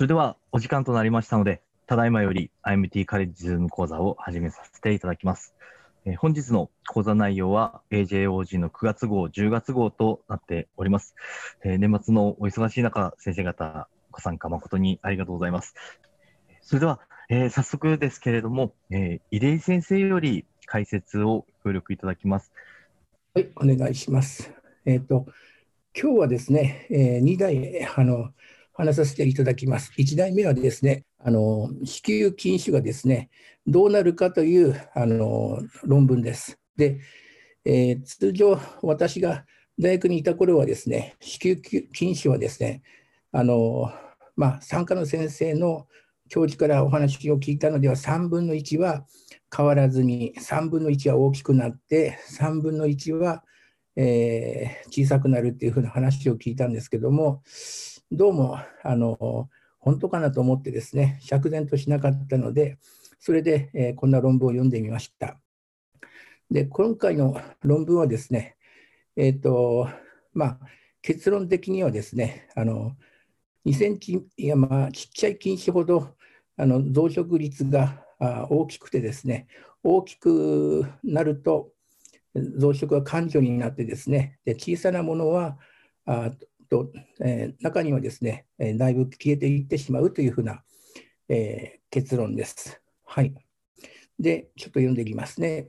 それではお時間となりましたので、ただいまより IMT カレッジズーム講座を始めさせていただきます。えー、本日の講座内容は AJOG の9月号、10月号となっております。えー、年末のお忙しい中、先生方ご参加誠にありがとうございます。それでは、えー、早速ですけれども、えー、出先生より解説を協力いただきます。はい、お願いします。えっ、ー、と、今日はですね、えー、2題あの話させていただきます。1題目はですね、あの子宮筋腫がですね、どうなるかというあの論文です。で、えー、通常、私が大学にいた頃はですね、子宮筋腫はですね、あのまあ、参加の先生の教授からお話を聞いたのでは、3分の1は変わらずに、3分の1は大きくなって、3分の1は、えー、小さくなるっていうふうな話を聞いたんですけども、どうもあの本当かなと思ってですね、釈然としなかったので、それで、えー、こんな論文を読んでみました。で、今回の論文はですね、えっ、ー、と、まあ、結論的にはですね、あの2センチ、いやまあ、ちっちゃい菌糸ほどあの増殖率が大きくてですね、大きくなると増殖が感情になってですね、で小さなものはあと、えー、中にはですね、えだいぶ消えていってしまうというふうな、えー、結論です。はい。で、ちょっと読んでいきますね。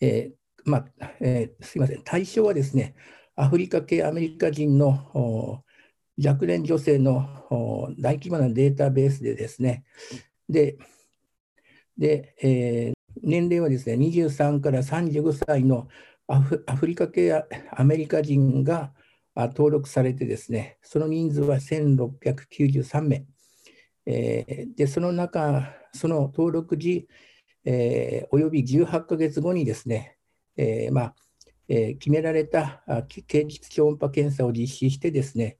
えー、まあえー、すみません、対象はですね、アフリカ系アメリカ人の若年女性の大規模なデータベースでですね、で、でえー、年齢はですね、23から35歳のアフリカ系アメリカ人が登録されてですね、その人数は1693名。えー、で、その中、その登録時、えー、および18ヶ月後にですね、えー、まあえー、決められた経実超音波検査を実施してですね、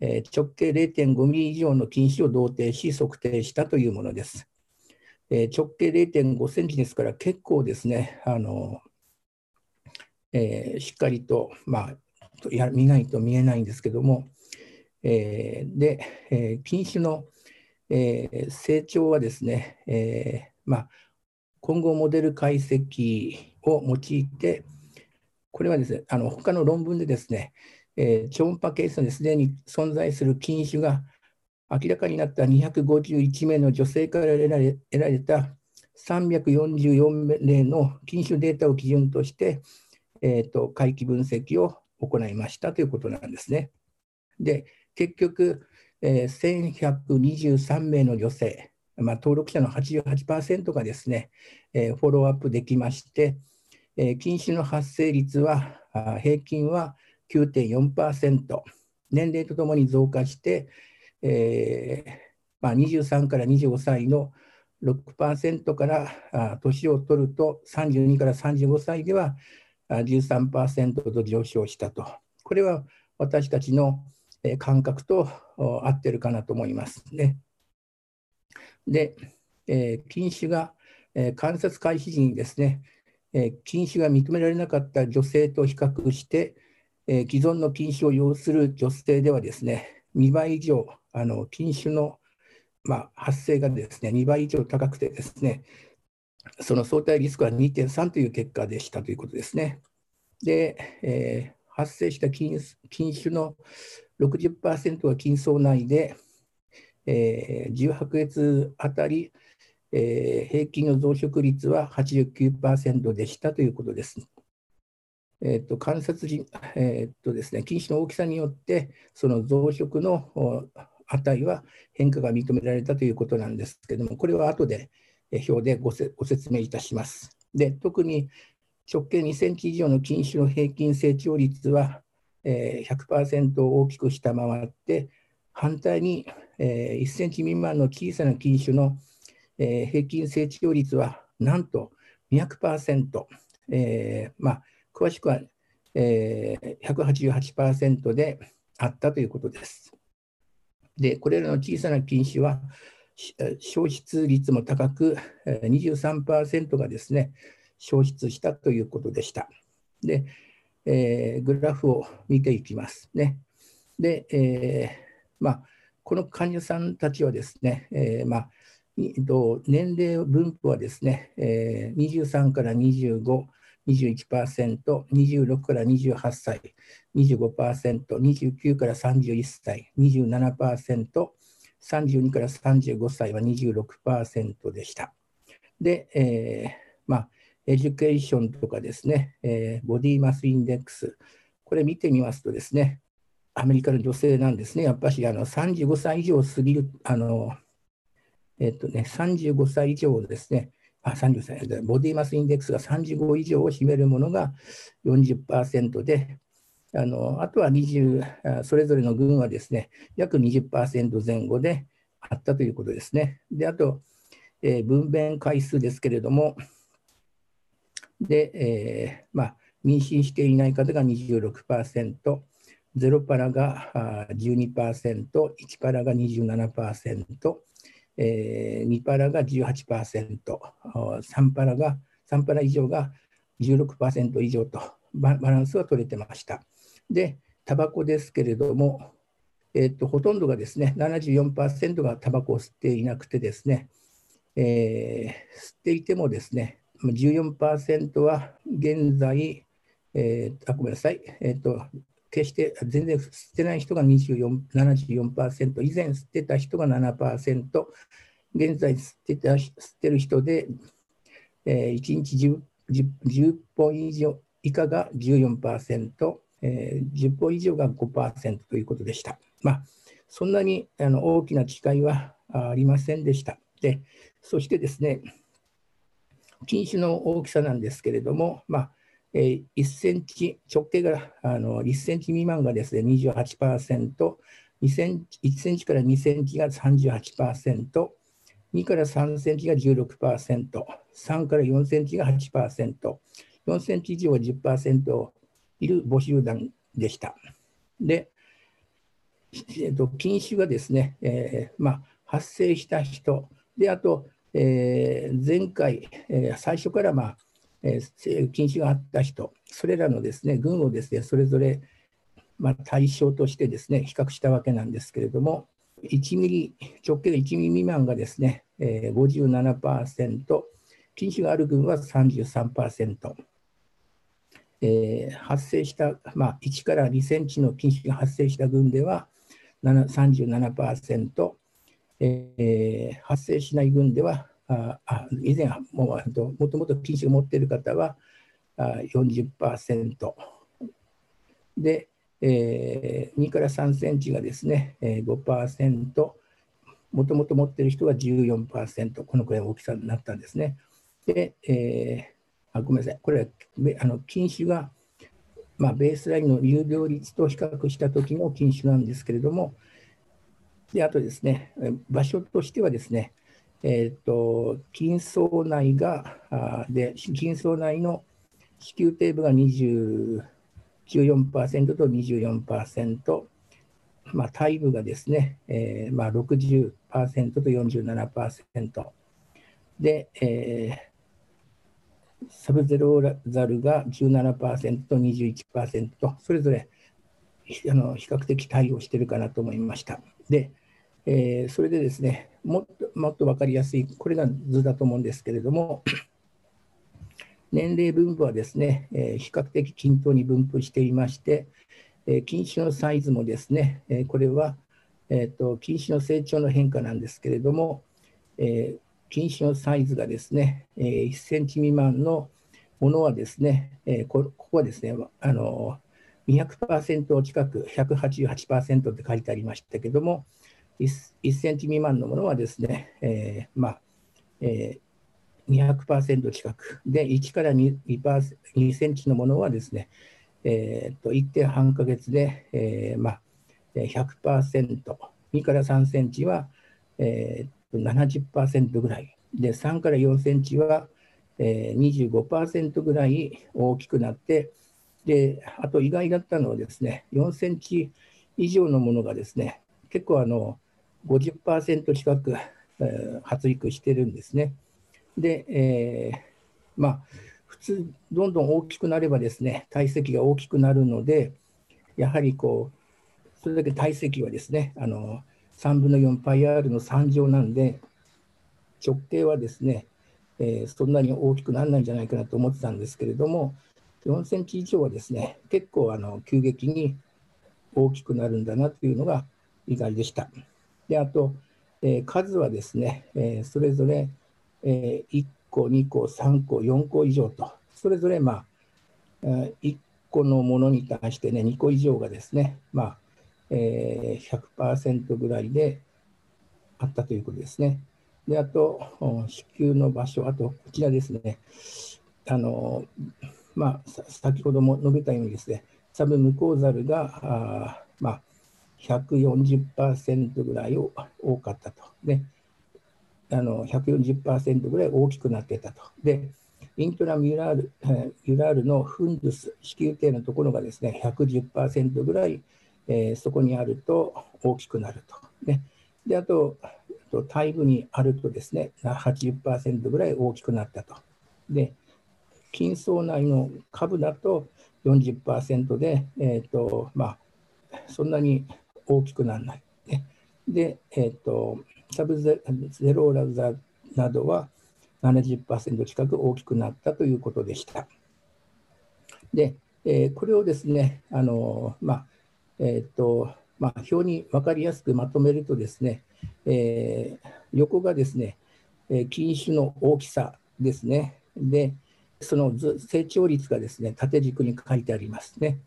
え直径0.5ミリ以上の近視を同定し測定したというものです。え直径0.5センチですから結構ですね、あのえ、しっかりと、まあ、や見ないと見えないんですけども、えー、で、えー、近視の、えー、成長はですね、えーまあ、混合モデル解析を用いて、これはですね、あの他の論文でですね、えー、超音波ケースですでに存在する菌種が明らかになった251名の女性から得られ得られた344例の菌種データを基準として、えーと、回帰分析を行いましたということなんですね。で、結局、えー、1123名の女性、まあ、登録者の88%がですね、えー、フォローアップできまして、えー、近視の発生率は平均は9.4%、年齢とともに増加して、えーまあ、23から25歳の6%から年を取ると32から35歳では13%と上昇したと。これは私たちの感覚と合ってるかなと思いますね。で、えー、禁止が、観察開始時にですね、えー、禁止が認められなかった女性と比較して、既存の禁止を要する女性ではですね、2倍以上、あの禁止の、まあ、発生がですね、2倍以上高くてですね、その相対リスクは2.3という結果でしたということですね。で、えー、発生した菌菌種の60%は菌層内で、えー、18月あたり、えー、平均の増殖率は89%でしたということです。えーと、観察時、えーとですね、菌種の大きさによって、その増殖の値は変化が認められたということなんですけれども、これは後で表でごご説明いたします。で特に直径2センチ以上の菌種の平均成長率は、えー、100%を大きく下回って、反対に、えー、1センチ未満の小さな菌種の、えー、平均成長率はなんと200%、えーまあ、詳しくは、えー、188%であったということです。で、これらの小さな菌種は、消失率も高く、23%がですね、消失したということでした。で、えー、グラフを見ていきますね。で、えー、まあ、この患者さんたちはですね、えー、まあ、年齢分布はですね、えー、23から25、21%、26から28歳、25%、29から31歳、27%、32から35歳は26%でした。で、えー、まあ、 education とかですね、えー、 body mass index、これ見てみますとですね、アメリカの女性なんですね、やっぱりあの35歳以上過ぎる、あのえっとね、35歳以上ですね、あ歳、 body mass index が35以上を占めるものが40%で、あのあとは20、それぞれの群はですね、約20%前後であったということですね。で、あと、えー、分娩回数ですけれども、で、えーまあ、妊娠していない方が26%、0パラが12%、1パラが27%、えー、2パラが18%、3パラが3パラ以上が16%以上とバランスは取れてました。で、タバコですけれども、えーと、ほとんどがですね、74%がタバコを吸っていなくてですね、えー、吸っていてもですね、14%は現在、えー、あごめんなさい、えーと、決して全然吸ってない人が24 74%、以前吸ってた人が7%、現在吸ってた吸ってる人で、えー、1日 10, 10, 10本以上以下が14%、えー、10本以上が5%ということでした。まあ、そんなにあの大きな違いはありませんでした。で、そしてですね、菌種の大きさなんですけれども、まあえー、1センチ、直径があの1センチ未満がですね28%、2センチ1センチから2センチが38%、2から3センチが16%、3から4センチが8%、4センチ以上は10%いる母集団でした。で、えーと、禁止がですね、えーまあ、発生した人、であと、えー、前回、えー、最初から、まあえー、禁止があった人、それらのですね群をですねそれぞれ、まあ、対象としてですね比較したわけなんですけれども、1ミリ直径が1ミリ未満がですね、えー、57%、禁止がある群は33%。えー、発生した、まあ、1から2センチの禁止が発生した群では37%、えー、発生しない群ではああ以前ももともと禁止を持っている方はあ40%で、えー、2から3センチがですね、えー、5%もともと持っている人が14%このくらい大きさになったんですね。で、えー、あごめんなさい。これはあの禁止が、まあ、ベースラインの有料率と比較した時の禁止なんですけれどもであとですね場所としてはですねえーと、筋層内があで筋層内の子宮底部が20 14%と24%、まあ、体部がですね、えーまあ60%、と47%で、えー、サブゼロザルが17% 21%それぞれあの比較的対応しているかなと思いました。で、えー、それでですね、もっともっと分かりやすい、これが図だと思うんですけれども、年齢分布はですね、えー、比較的均等に分布していまして、えー、菌種のサイズもですね、えー、これは、えーと、菌種の成長の変化なんですけれども、えー、菌種のサイズがですね、えー、1センチ未満のものはですね、えー、ここはですね、あの200%近く、188%って書いてありましたけども、1, 1センチ未満のものはですね、えー、まあ、えー、200%近く。で、1から 2, 2, センチのものはですね、えー、1.5半ヶ月で、えー、まあ、100%、2から3センチは、えー、70%ぐらい、で3から4センチは、えー、25%ぐらい大きくなって、であと意外だったのはですね、4センチ以上のものがですね、結構あの50%近く、えー、発育してるんですね。で、えー、まあ、普通、どんどん大きくなればですね、体積が大きくなるので、やはりこう、それだけ体積はですね、あの3分の 4πr の3乗なんで、直径はですね、えー、そんなに大きくならないんじゃないかなと思ってたんですけれども、4センチ以上はですね、結構あの急激に大きくなるんだなというのが意外でした。で、あと、えー、数はですね、えー、それぞれ、えー、1個、2個、3個、4個以上と、それぞれ、まあ、1個のものに対してね、2個以上がですね、まあ、えー、100%ぐらいであったということですね。で、あと、子宮の場所、あと、こちらですね、あの、まあ、先ほども述べたようにですね、サブムコーザルが、あまあ、140%ぐらいを多かったと。で、あの140%ぐらい大きくなってたと。で、イントラミュラール、ユラールのフンドゥス、子宮底のところがですね、110%ぐらい、えー、そこにあると大きくなると。ね、で、あと、体部にあるとですね、80%ぐらい大きくなったと。で、筋層内の株だと40%で、えーとまあ、そんなに大きくならない。ね、で、えーと、サブゼローラザなどは70%近く大きくなったということでした。で、えー、これをですね、あのまあえーとまあ、表に分かりやすくまとめるとですね、えー、横がですね、え菌種の大きさですね。で、その成長率がですね、縦軸に書いてありますね。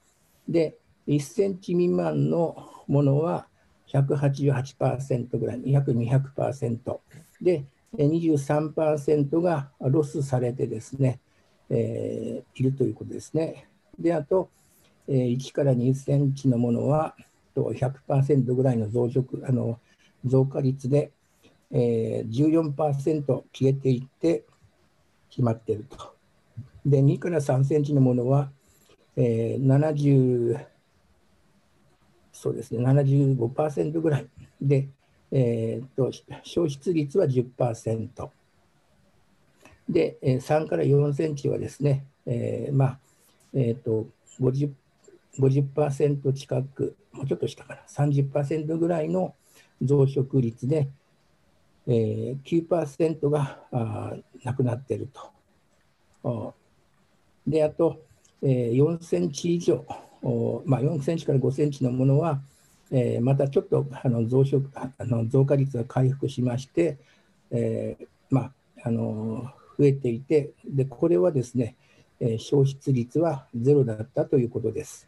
で、1センチ未満のものは188%ぐらい、約200%。で、23%がロスされてですね、えー、いるということですね。で、あと、えー、1から2センチのものは100%ぐらいの増殖あの増加率で、えー、14%消えていって決まっていると。で、2から3センチのものは、えー、70、そうですね、75%ぐらいで、えーと、消失率は10%。で、3から4センチはですね、えー、まあ、えっ、ー、と、50%, 50%近く、もうちょっと下かな、30%ぐらいの増殖率で、えー、9%があなくなっていると。で、あと、えー、4センチ以上、まあ、4センチから5センチのものは、えー、またちょっとあの増殖あの増加率が回復しまして、えー、まあ、あの増えていてで、これはですね、えー、消失率はゼロだったということです。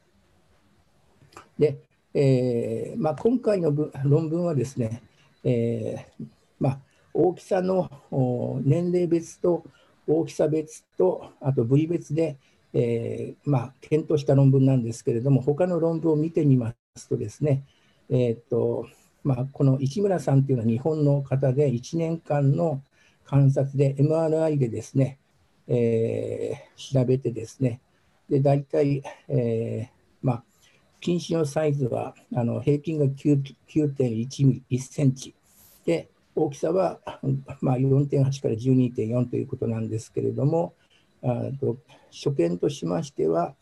で、えーまあ、今回の論文はですね、えーまあ、大きさの年齢別と大きさ別と、あと部位別で、えーまあ、検討した論文なんですけれども、他の論文を見てみますとですね、えーとまあ、この市村さんというのは日本の方で、1年間の観察で MRI でですね、えー、調べてですね、で大体、えーまあ、近視のサイズはあの平均が9.1センチ。で、大きさは、まあ、4.8から12.4ということなんですけれども、あと所見としましては、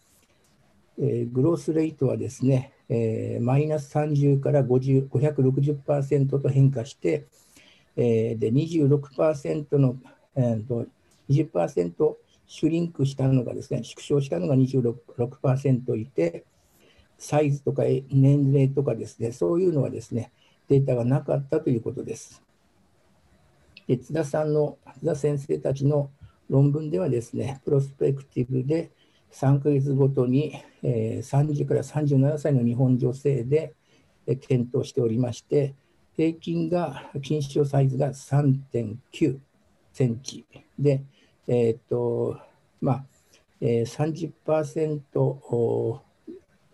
えー、グロースレートはですね、え、マイナス30から50 560%と変化して、えー、で26%の、えーと、20%シュリンクしたのがですね、縮小したのが26%いて、サイズとか年齢とかですね、そういうのはですね、データがなかったということです。で津田さんの、津田先生たちの論文ではですね、プロスペクティブで3ヶ月ごとに、えー、30から37歳の日本女性で、え検討しておりまして、平均が、筋腫サイズが3.9センチで、えっ、と、まあ、えー、30%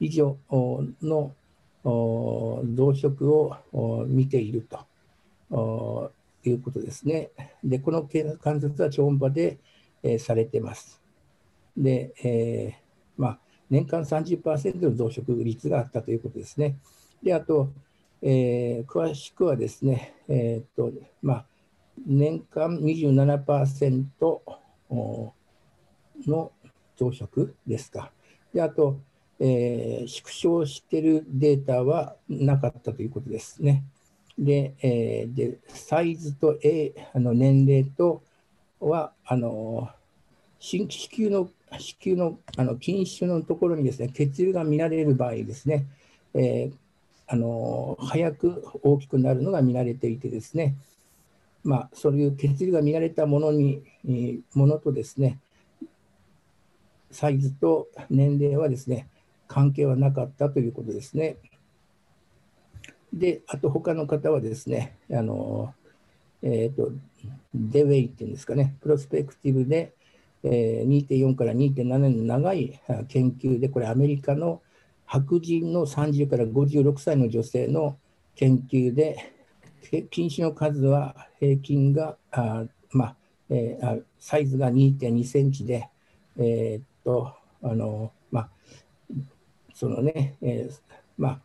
以上の増殖を見ているということですね。で、この観察は超音波で、えー、されてます。で、えー、まあ、年間30%の増殖率があったということですね。で、あと、えー、詳しくはですね、え、っと、まあ、年間27%の増殖ですか。で、あと、えー、縮小しているデータはなかったということですね。で、えー、でサイズと、A、あの年齢とは、あの子宮の子宮のあの筋腫のところにですね血流が見られる場合ですね、えー、あの早く大きくなるのが見られていてですね、まあ、そういう血流が見られたものに、ものとですね、サイズと年齢はですね、関係はなかったということですね。で、あと他の方はですね、あの、えっ、ー、と、デウェイっていうんですかね、プロスペクティブで、えー、2.4から2.7年の長い研究で、これアメリカの白人の30から56歳の女性の研究で、禁止の数は平均が、あまあえー、サイズが2.2センチで、えー、っと、あの、そのね、えー、まあ、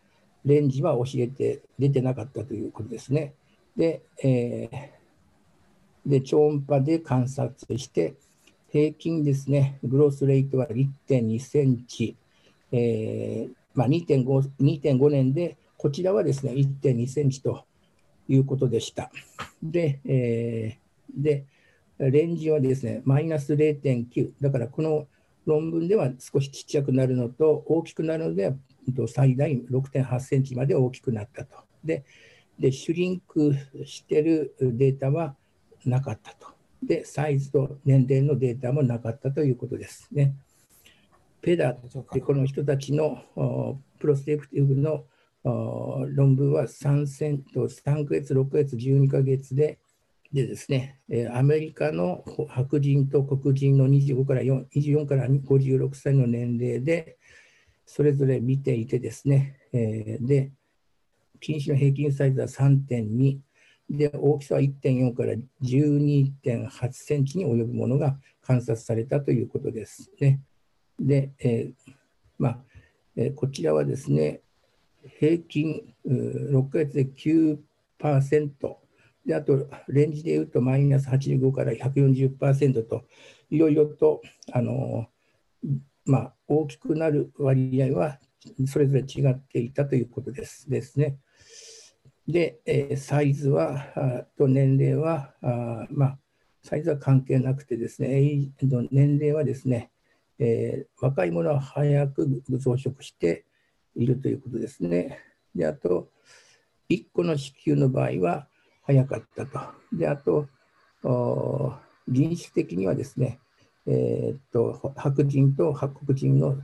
レンジは教えて出てなかったということですね。で、えー、で超音波で観察して、平均ですね、グロスレートは1.2センチ、えーまあ、2.5, 2.5年で、こちらはですね、1.2センチということでした。で、えー、でレンジはですね、マイナス0.9。だからこの論文では少しちっちゃくなるのと、大きくなるのでは最大6.8センチまで大きくなったと。で、でシュリンクしてるデータはなかったと。で、サイズと年齢のデータもなかったということですね。ペダってこの人たちのプロステクティブの論文は3セと3ヶ月、6ヶ月、12ヶ月で、でですね、アメリカの白人と黒人の25から4 24から56歳の年齢で、それぞれ見ていてですね、で、近視の平均サイズは3.2、で、大きさは1.4から12.8センチに及ぶものが観察されたということですね。で、えー、まあ、えー、こちらはですね、平均6ヶ月で9%で、あとレンジでいうとマイナス85から140%と、いろいろとあの、まあ、大きくなる割合はそれぞれ違っていたということですですね。で、えー、サイズはと年齢はあ、まあ、サイズは関係なくてですね、年齢はですね、えー、若い者は早く増殖して、いるということですね。で、あと、1個の子宮の場合は早かったと。で、あと、人種的にはですね、えー、っと白人と白黒人の、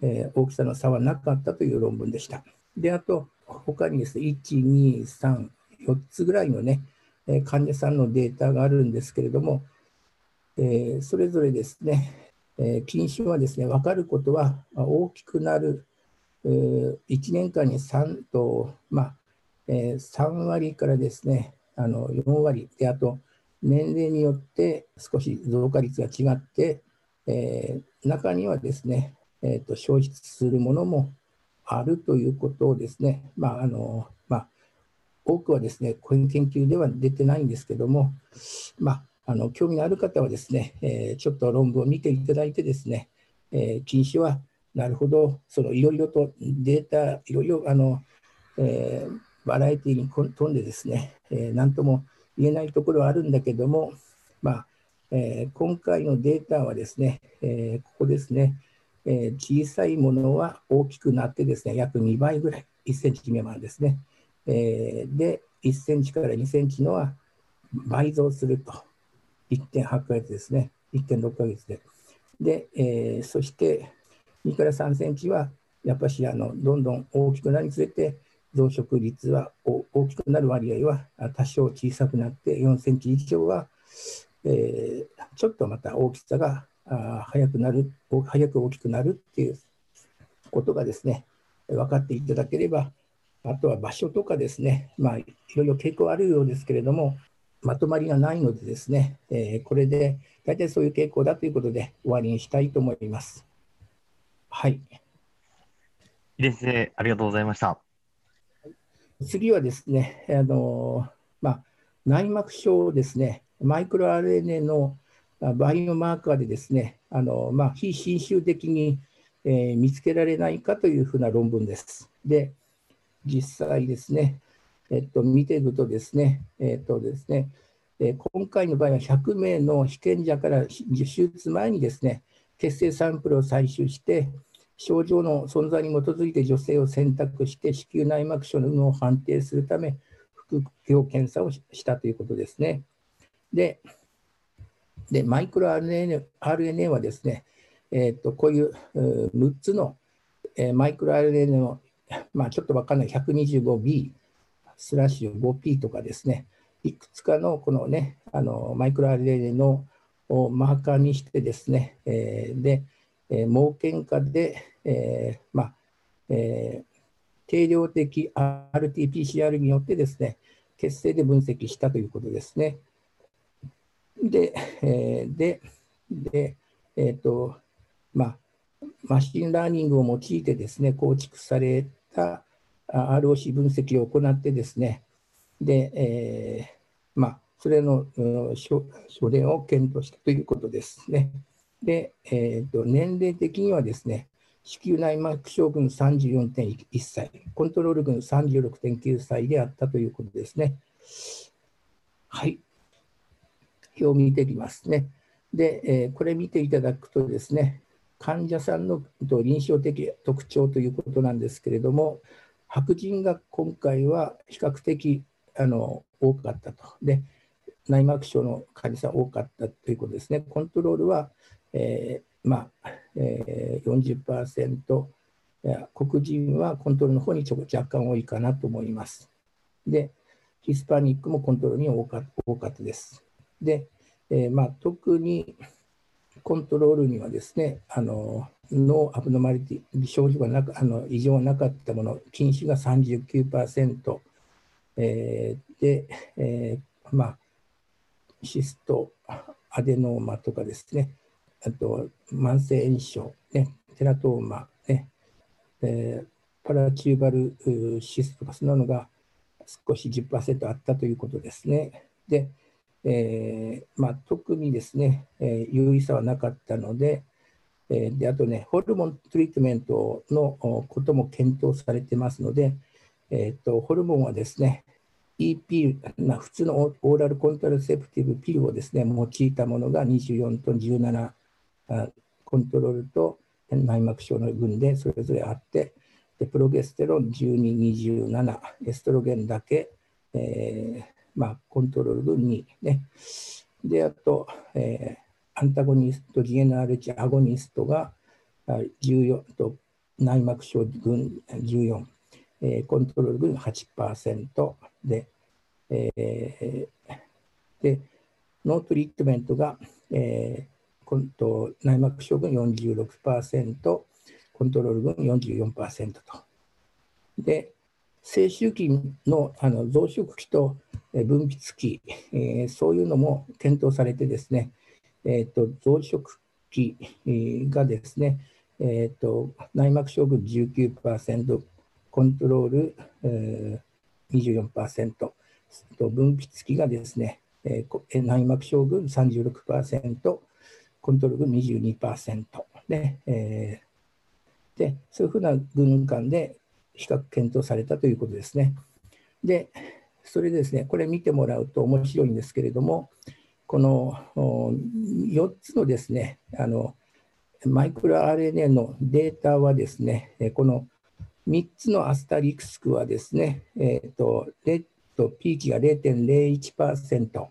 えー、大きさの差はなかったという論文でした。で、あと、他にですね、1、2、3、4つぐらいのね、患者さんのデータがあるんですけれども、えー、それぞれですね、えー、近視はですね、分かることは大きくなる1年間に3と、まあえー、3割からですね、あの4割で、あと年齢によって少し増加率が違って、えー、中にはですね、えーと、消失するものもあるということをですね、まああのまあ、多くはですね、こういう研究では出てないんですけども、まあ、あの興味のある方はですね、えー、ちょっと論文を見ていただいてですね、えー、禁止はなるほど、そのいろいろとデータ、いろいろあの、えー、バラエティに富んでですね、えー、何とも言えないところはあるんだけども、まあえー、今回のデータはですね、えー、ここですね、え、小さいものは大きくなってですね、約2倍ぐらい、1センチ未満ですね。え、で、1センチから2センチのは倍増すると。1.8ヶ月ですね。1.6ヶ月で。で、え、そして、2から3センチは、やっぱしあのどんどん大きくなるにつれて、増殖率は大きくなる割合は多少小さくなって、4センチ以上は、えー、ちょっとまた大きさが早くなる、早く大きくなるっていうことがですね、分かっていただければ、あとは場所とかですね、まあ、いろいろ傾向あるようですけれども、まとまりがないのでですね、えー、これで大体そういう傾向だということで終わりにしたいと思います。はい。先生、ありがとうございました。次はですね、あのまあ、内膜症ですね、マイクロ RNA のバイオマーカーでですね、あのまあ、非侵襲的に、えー、見つけられないかというふうな論文です。で、実際ですね、えっと、見ていくとですね、えっとですね、え今回の場合は100名の被験者から手術前にですね、血清サンプルを採取して、症状の存在に基づいて女性を選択して、子宮内膜症の有無を判定するため、副病検査をしたということですね。で、でマイクロ RNA, RNA はですね、えーと、こういう6つの、えー、マイクロ RNA の、まあ、ちょっと分かんない 125B スラッシュ 5P とかですね、いくつかのこのね、あのマイクロ RNA のマーカーにしてですね、えー、で、えー、盲検化で、えー、まあ、えー、定量的 RT-PCR によってですね、血清で分析したということですね。で、えー、で、で、えっ、ー、と、まあ、 machine learning を用いてですね、構築された ROC 分析を行ってですね、で、えー、まあ、それのうん書伝を検討したということですね。で、えーと、年齢的にはですね、子宮内膜症群34.1歳、コントロール群36.9歳であったということですね。はい。表を見てみますね。で、えー、これ見ていただくとですね、患者さんの臨床的特徴ということなんですけれども、白人が今回は比較的あの多かったと。で、内膜症の患者さん多かったということですね。コントロールは、えー、まあ、えー、40%、黒人はコントロールの方にちょ若干多いかなと思います。で、ヒスパニックもコントロールに多かったです。で、えー、まあ、特にコントロールにはですね、あの no abnormality、症状がなくあの異常がなかったもの、筋腫が39%、えー、で、えー、まあ、 cyst、adenoma とかですね、あと慢性炎症、ね、 teratoma、ねえー、パラチューバルシスとかそんなのが少し10%あったということですね。で、えーまあ、特にですね、えー、有意差はなかったので、えー、であとね、ホルモントリートメントのことも検討されてますので、えーと、ホルモンはですね、EP、まあ、普通のオーラルコントラセプティブピルをですね、用いたものが24と17、コントロールと内膜症の群でそれぞれあって、でプロゲステロン12、27、エストロゲンだけ、えーまあ、コントロール群にね。で、あと、えー、アンタゴニスト、GNRH アゴニストが14と内膜症群14、えー、コントロール群8%で、えー、で、 no treatment が、えー、コント内膜症群46%、コントロール群44%と。で、性周期のあの増殖期と分泌期、えー、そういうのも検討されてですね、えーと、増殖期がですね、えーと、内膜症群19%、コントロール、えー、24%と分泌期がですね、えー、内膜症群36%、コントロール群22%で、えー、でそういうふうな群間で比較検討されたということですね。で、それですね、これ見てもらうと面白いんですけれども、この4つのですね、あのマイクロ RNA のデータはですね、この3つのアスタリクスクはですね、えーと、とピーキが0.01%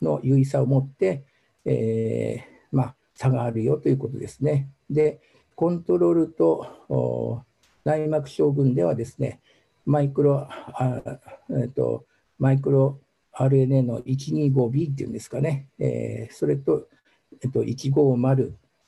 の有意差を持って、えー、差があるよということですね。で、コントロールと内膜症群ではですね、マイクロ、えーと、マイクロ RNA の 125B っていうんですかね、えー、それと、えーと、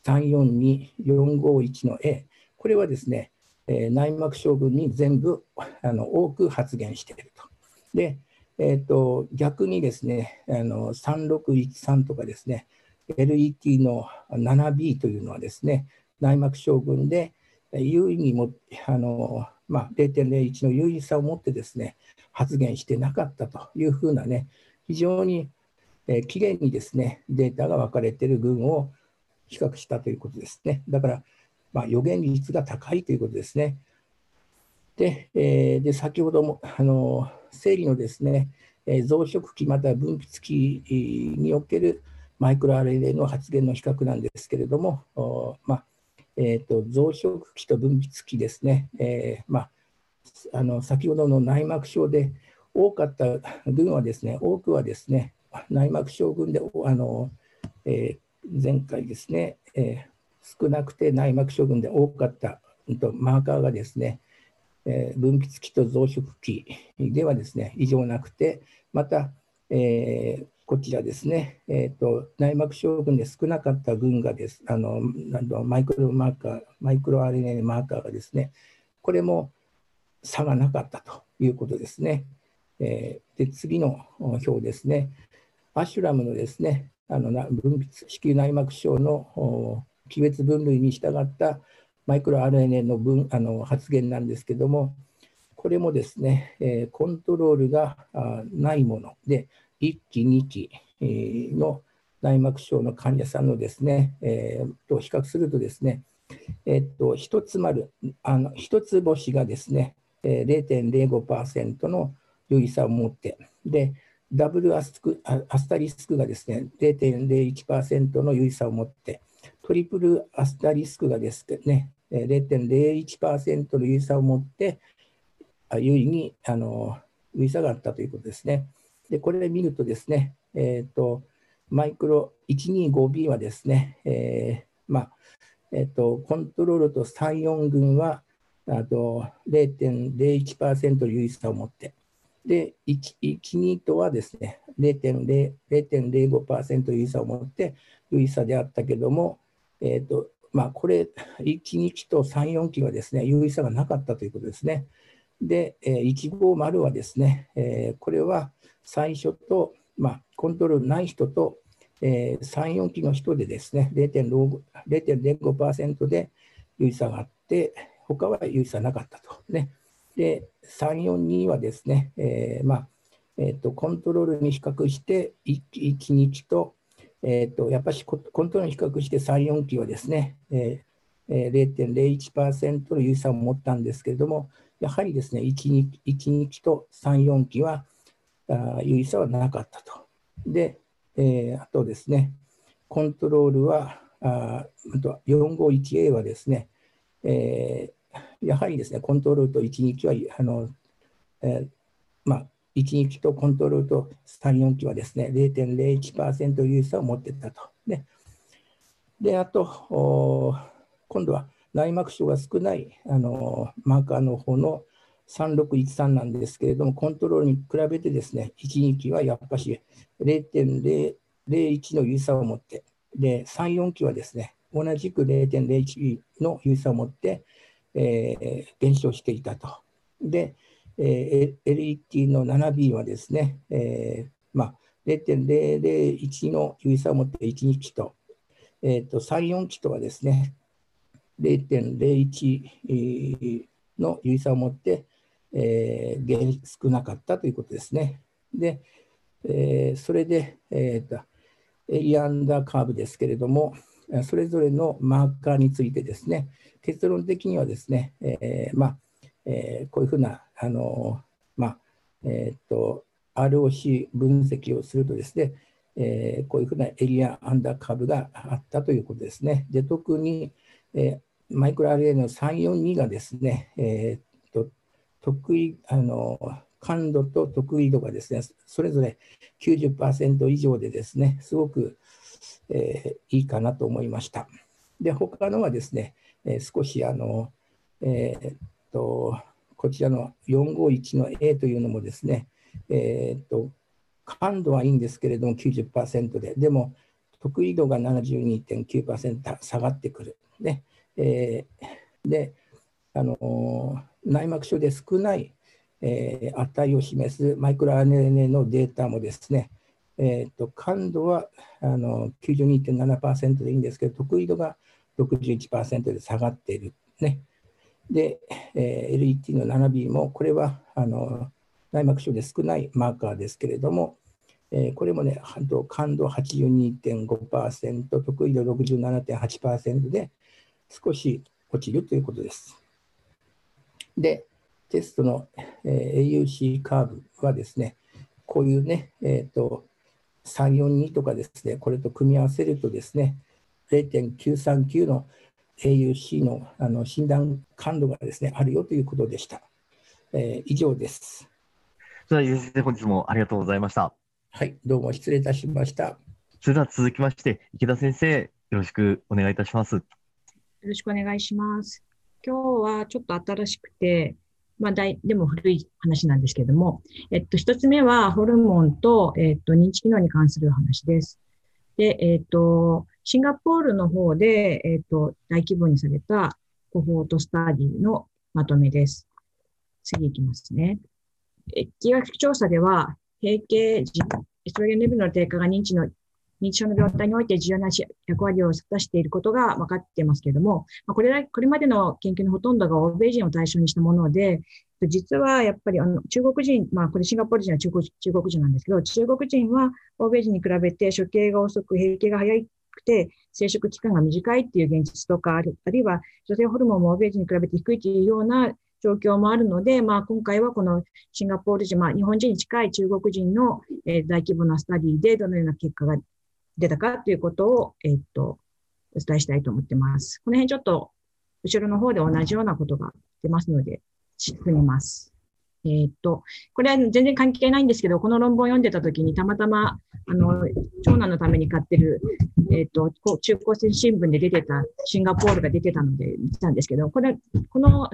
150-342-451の A、これはですね、えー、内膜症群に全部あの多く発現していると。で、えーと、逆にですね、あの3613とかですね、LET の 7B というのはですね、内膜症群で優位にもあの、まあ、0.01の優位さを持ってですね発言してなかったというふうなね非常に、えー、きれいにですねデータが分かれている群を比較したということですね。だから、まあ、予言率が高いということですね。で、えー、で先ほどもあの生理のですね、えー、増殖期または分泌期におけるマイクロ RNA の発現の比較なんですけれども、まあえーと、増殖期と分泌期ですね、えーまあ、あの先ほどの内膜症で多かった群はですね、多くはですね、内膜症群であの、えー、前回ですね、えー、少なくて内膜症群で多かったうん、とマーカーがですね、え、分泌期と増殖期ではですね、異常なくて、また、えー、こちらですね、えーと、内膜症群で少なかった群がです。あのマイクロマーカー、マイクロ RNA マーカーがですね、これも差がなかったということですね。えー、で次の表ですね、アシュラムのですね、あの分泌子宮内膜症の区別分類に従ったマイクロ RNA の分あの発現なんですけども、これもですね、えー、コントロールがないもので、1期、2期の内膜症の患者さんのですね、えー、と比較するとですね、えっと、1つ丸、あの1つ星がですね、0.05%の有意差を持って、で、ダブルアスクアスタリスクがですね、0.01%の有意差を持って、トリプルアスタリスクがですね、0.01%の有意差を持って、有意にあの有意差があったということですね。で、これで見るとですね、えっ、ー、と、マイクロ 125B はですね、えー、まあ、えっ、ー、と、コントロールと3、4群は、あと0.01%有意差を持って、で、12とはですね、0.05%有意差を持って有意差であったけども、えっ、ー、と、まあ、これ、1日と3、4期はですね、有意差がなかったということですね。で、150はですね、えー、これは最初と、まあ、コントロールない人と、えー、3、4期の人でですね、0.05%で有意差があって、他は有意差なかったと。ね、で、342はですね、えー、まあえーと、コントロールに比較して 1, 1日と,、えーと、やっぱりコントロールに比較して3、4期はですね、えー、0.01%の有差を持ったんですけれども、やはりですね、1日 ,1 日と3、4期はあ有差はなかったと。で、えー、あとですね、コントロールは、あと 451A はですね、えーやはりですね、コントロールと1日は、あのえー、まあ、1日とコントロールと3、4期はですね、0.01%有意差を持っていたと。ね、で、あと、今度は内膜症が少ないあのマーカーの方の3613なんですけれども、コントロールに比べてですね、1、2期はやっぱし0.001の有差を持って、で、3、4期はですね、同じく0.01の有差を持って、えー、減少していたと。で、えー、LET の 7B はですね、えーまあ、0.001の有意差を持って1日と、えーと、3、4期とはですね、0.01の有意差を持って、えー、少なかったということですね。で、えー、それで、えーと、エリアンダーカーブですけれども、それぞれのマーカーについてですね、結論的にはですね、えー、まあえー、こういうふうな、あのまあえー、と ROC 分析をするとですね、えー、こういうふうなエリアアンダーカーブがあったということですね。で特に、えー、マイクロ RNA の342がですね、えー、得意あの感度と得意度がですね、それぞれ90%以上でですね、すごく、えー、いいかなと思いました。で、他のはですね、えー、少しあの、えー、っとこちらの451の A というのもですね、えー、っと感度はいいんですけれども90%で、でも得意度が72.9%下がってくる。ねえー、であの内膜症で少ない、えー、値を示すマイクロ RNA のデータもですね、えーと、感度はあの92.7%でいいんですけど、得意度が61%で下がっている。ね、で、えー、LET の 7B も、これはあの内膜症で少ないマーカーですけれども、えー、これもね、感度82.5%、得意度67.8%で少し落ちるということです。で、テストの、えー、AUC カーブはですね、こういうね、えっ、ー、と、342とかですね、これと組み合わせるとですね、0.939の AUC のあの診断感度がですね、あるよということでした。えー、以上です。それでは、先生、本日もありがとうございました。はい、どうも失礼いたしました。それでは続きまして、池田先生、よろしくお願いいたします。よろしくお願いします。今日はちょっと新しくて、まあ、でも古い話なんですけれども、えっと、一つ目はホルモンと、えっと、認知機能に関する話です。で、えっと、シンガポールの方で、えっと、大規模にされたコホートスタディのまとめです。次いきますね。疫学調査では、閉経時、エストロゲンレベルの低下が認知の認知症の病態において重要な役割を果たしていることが分かっていますけれども、まあ、これらこれまでの研究のほとんどが欧米人を対象にしたもので、実はやっぱりあの中国人、まあ、これシンガポール人は中国中国人なんですけど、中国人は欧米人に比べて処刑が遅く、閉経が早くて、生殖期間が短いっていう現実とか、ある。いは女性ホルモンも欧米人に比べて低いというような状況もあるので、まあ、今回はこのシンガポール人、まあ、日本人に近い中国人の、え、大規模なスタディでどのような結果が出たかということを、えっと、お伝えしたいと思ってます。この辺ちょっと、後ろの方で同じようなことが出ますので、進みます。えっと、これは全然関係ないんですけど、この論文を読んでた時にたまたま、あの、長男のために買ってる、えっと、中高生新聞で出てた、シンガポールが出てたので見たんですけど、これ、この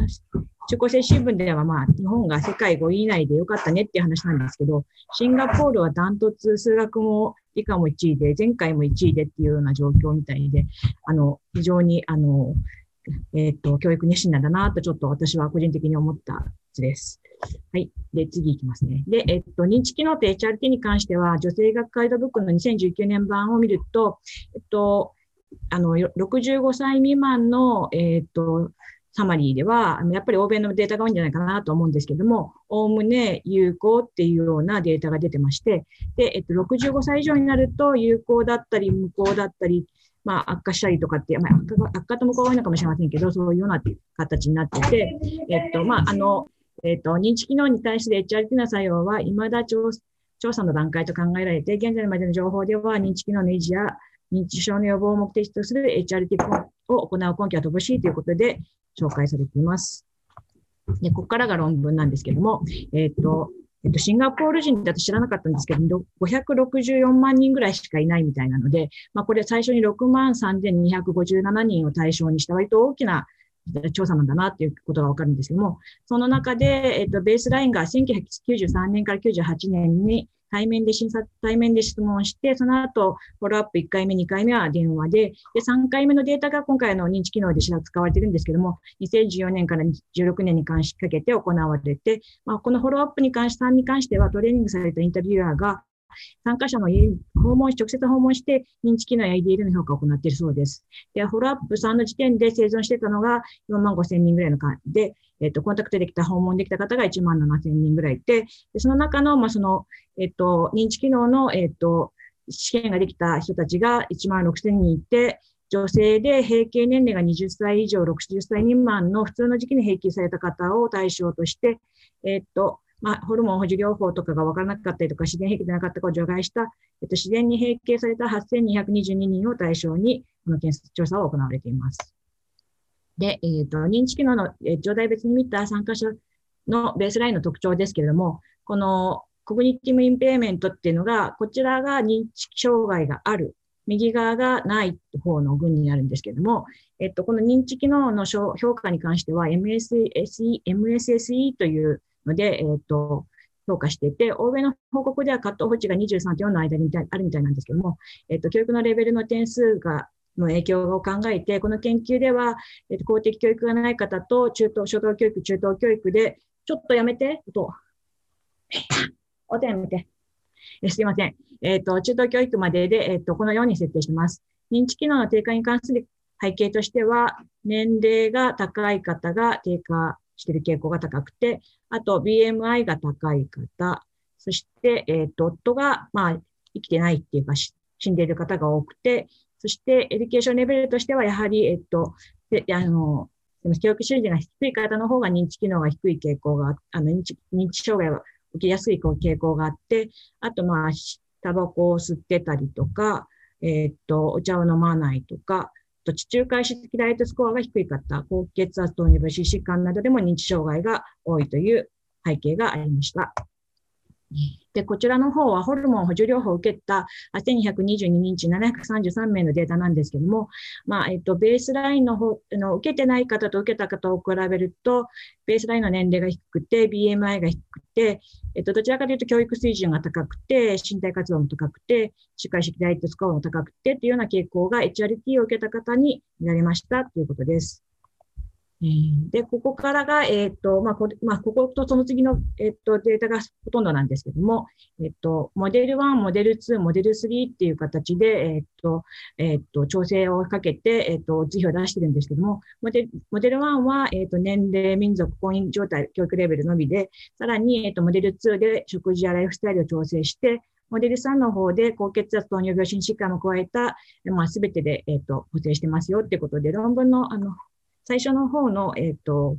中高生新聞ではまあ、日本が世界5位以内でよかったねっていう話なんですけど、シンガポールはダントツ数学も理科も1位で、前回も1位でっていうような状況みたいで、あの、非常に、あの、えっ、と、教育熱心なんだなとちょっと私は個人的に思ったです。はい。で、次いきますね。で、えっと、認知機能と HRT に関しては、女性学ガイドブックの2019年版を見ると、えっと、あの、65歳未満の、えっと、サマリーでは、やっぱり欧米のデータが多いんじゃないかなと思うんですけども、おおむね有効っていうようなデータが出てまして、で、えっと、65歳以上になると有効だったり、無効だったり、まあ、悪化したりとかって、まあ、悪化と無効が多いのかもしれませんけど、そういうような形になってて、えっと、まあ、あの、えっと、認知機能に対する HRT の作用は、未だ調調査の段階と考えられて、現在までの情報では、認知機能の維持や認知症の予防を目的とする HRT を行う根拠は乏しいということで、紹介されています。で、ここからが論文なんですけども、えっ、ー、と、えっと、シンガポール人だと知らなかったんですけど、564万人ぐらいしかいないみたいなので、まあ、これ最初に6万3257人を対象にした割と大きな調査なんだなっていうことがわかるんですけども、その中で、えっと、ベースラインが1993年から98年に対面で審査、対面で質問して、その後、フォローアップ1回目、2回目は電話で、で、3回目のデータが今回の認知機能で使われてるんですけども、2014年から16年に関しかけて行われて、まあ、このフォローアップに関し、に関してはトレーニングされたインタビュアーが、参加者の家に訪問し、直接訪問して、認知機能や IDL の評価を行っているそうです。で、フォローアップ3の時点で生存してたのが4万5千人ぐらいの感じで、えっ、と、コンタクトできた、訪問できた方が1万7千人ぐらいいて、でその中の、まあ、その、えっ、と、認知機能の、えっ、と、試験ができた人たちが1万6千人いて、女性で平均年齢が20歳以上、60歳未満の普通の時期に平均された方を対象として、えっと、まあ、ホルモン補充療法とかが分からなかったりとか、自然兵器でなかったかを除外した、えっと、自然に閉経された8222人を対象に、この検査調査を行われています。で、えっ、と、認知機能の、えー、状態別に見た参加者のベースラインの特徴ですけれども、この cognitive impairment っていうのが、こちらが認知障害がある、右側がない方の群になるんですけれども、えっと、この認知機能の評価に関しては MMSE, MMSE というので、えっ、と、評価していて、欧米の報告ではカットオフ値が23と4の間にあるみたいなんですけども、えっ、と、教育のレベルの点数が、の影響を考えて、この研究では、えっ、と、公的教育がない方と中等、初等教育、中等教育で、ちょっとやめて、音。音やめて。えすいません。えっ、と、中等教育までで、えっ、と、このように設定してます。認知機能の低下に関する背景としては、年齢が高い方が低下している傾向が高くて、あと BMI が高い方、そして、えっ、と、夫が、まあ、生きてないっていうか、死んでいる方が多くて、そして、 education level としては、やはり、えっ、と、であの、すでも教育水準が低い方の方が認知機能が低い傾向が、あの認知認知障害を受けやすい傾向があって、あとまあ、タバコを吸ってたりとか、えー、っと、お茶を飲まないとか、と地中海式ダイエットスコアが低かった、高血圧、糖尿病、心疾患などでも認知障害が多いという背景がありました。で、こちらの方はホルモン補助療法を受けた8222人中733名のデータなんですけども、まあ、えっと、ベースラインの方、の受けてない方と受けた方を比べると、ベースラインの年齢が低くて、BMI が低くて、えっと、どちらかというと教育水準が高くて、身体活動も高くて、社会式ダイエットスコアも高くてというような傾向が HRT を受けた方に見られましたということです。で、ここからが、えっ、ー、と、まあこ、まあ、こことその次の、えっ、ー、と、データがほとんどなんですけども、えっ、ー、と、モデル1、モデル2、モデル3っていう形で、えっ、と、えっ、と、調整をかけて、えっ、と、図表を出してるんですけども、モデル、モデル1は、えっ、と、年齢、民族、婚姻状態、教育レベルのみで、さらに、えっ、と、モデル2で食事やライフスタイルを調整して、モデル3の方で高血圧、糖尿病、心疾患を加えた、まあ、すべてで、えっ、と、補正してますよってことで、論文の、あの、最初の方の、えっ、ー、と、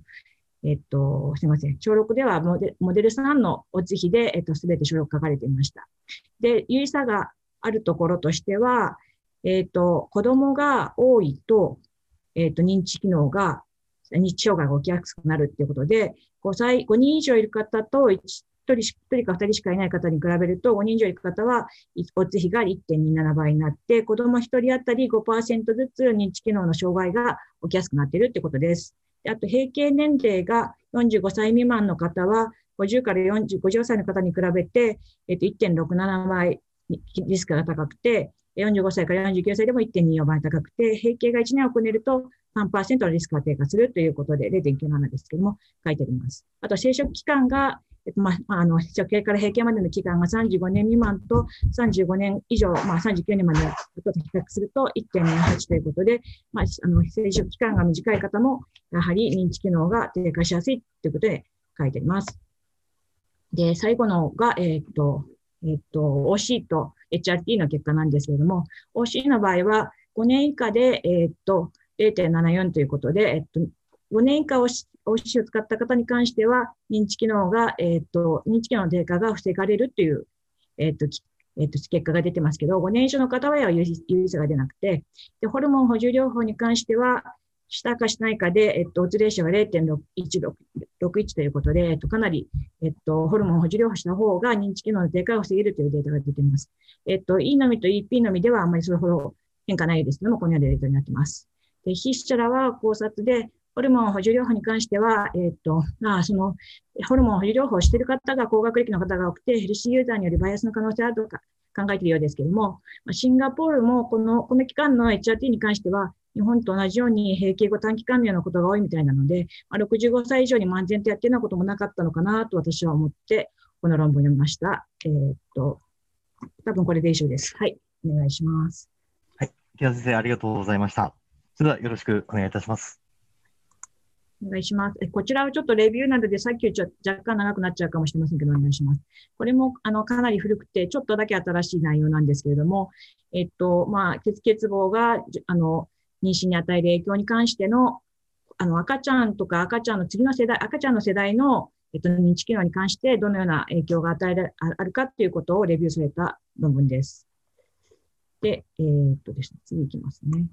えっ、と、すみません。小6ではモデモデル3のオツ比で、えっ、と、すべて小6書かれていました。で、有意差があるところとしては、えっ、と、子供が多いと、えっ、と、認知機能が、認知障害が起きやすくなるっていうことで、5歳、5人以上いる方と1人、一人か二人しかいない方に比べると、5人以上いる方は、オッズ比が1.27倍になって、子供1人当たり5%ずつ認知機能の障害が起きやすくなっているということです。あと、平均年齢が45歳未満の方は、50から40、50歳の方に比べて、えっと、1.67倍リスクが高くて、45歳から49歳でも1.24倍高くて、平均が1年を超えると3%のリスクが低下するということで、0.97ですけども、書いてあります。あと、生殖期間がまあ、あの、初経から閉経までの期間が35年未満と35年以上、まあ、39年までのことと比較すると1.28ということで、まあ、あの、生殖期間が短い方も、やはり認知機能が低下しやすいということで書いてあります。で、最後のが、えー、っと、えっと、OC と HRT の結果なんですけれども、OC の場合は5年以下で、えー、っと、0.74ということで、えっと、5年以下 OC を使った方に関しては、認知機能が、えっ、ー、と、認知機能の低下が防がれるという、えっ、ー、と、えっ、と、結果が出てますけど、5年以上の方は有意差が出なくて、で、ホルモン補充療法に関しては、したかしないかで、えっと、オツレーションが0.61ということで、えっと、かなり、えっと、ホルモン補充療法した方が認知機能の低下を防げるというデータが出ています。えっと、E のみと EP のみではあまりそれほど変化ないですけども、このようなデータになっています。で、筆者らは考察で、ホルモン補充療法に関しては、えっ、と、まあ、その、ホルモン補充療法をしている方が高学歴の方が多くて、ヘルシーユーザーによるバイアスの可能性あるとか考えているようですけれども、まあ、シンガポールもこの、この期間の HRT に関しては、日本と同じように閉経後短期間のようなことが多いみたいなので、まあ、65歳以上に漫然とやっているようなこともなかったのかなと私は思って、この論文を読みました。えー、っと、多分これで以上です。はい、お願いします。はい、木田先生、ありがとうございました。それではよろしくお願いいたします。お願いします。こちらはちょっとレビューなどでさっき言っ若干長くなっちゃうかもしれませんけど、お願いします。これもあのかなり古くて、ちょっとだけ新しい内容なんですけれども、えっと、まあ、血欠乏が、あの、妊娠に与える影響に関しての、あの、赤ちゃんとか赤ちゃんの次の世代、赤ちゃんの世代の、えっと、認知機能に関してどのような影響が与えられあるかということをレビューされた論文です。で、えー、っとですね、次いきますね。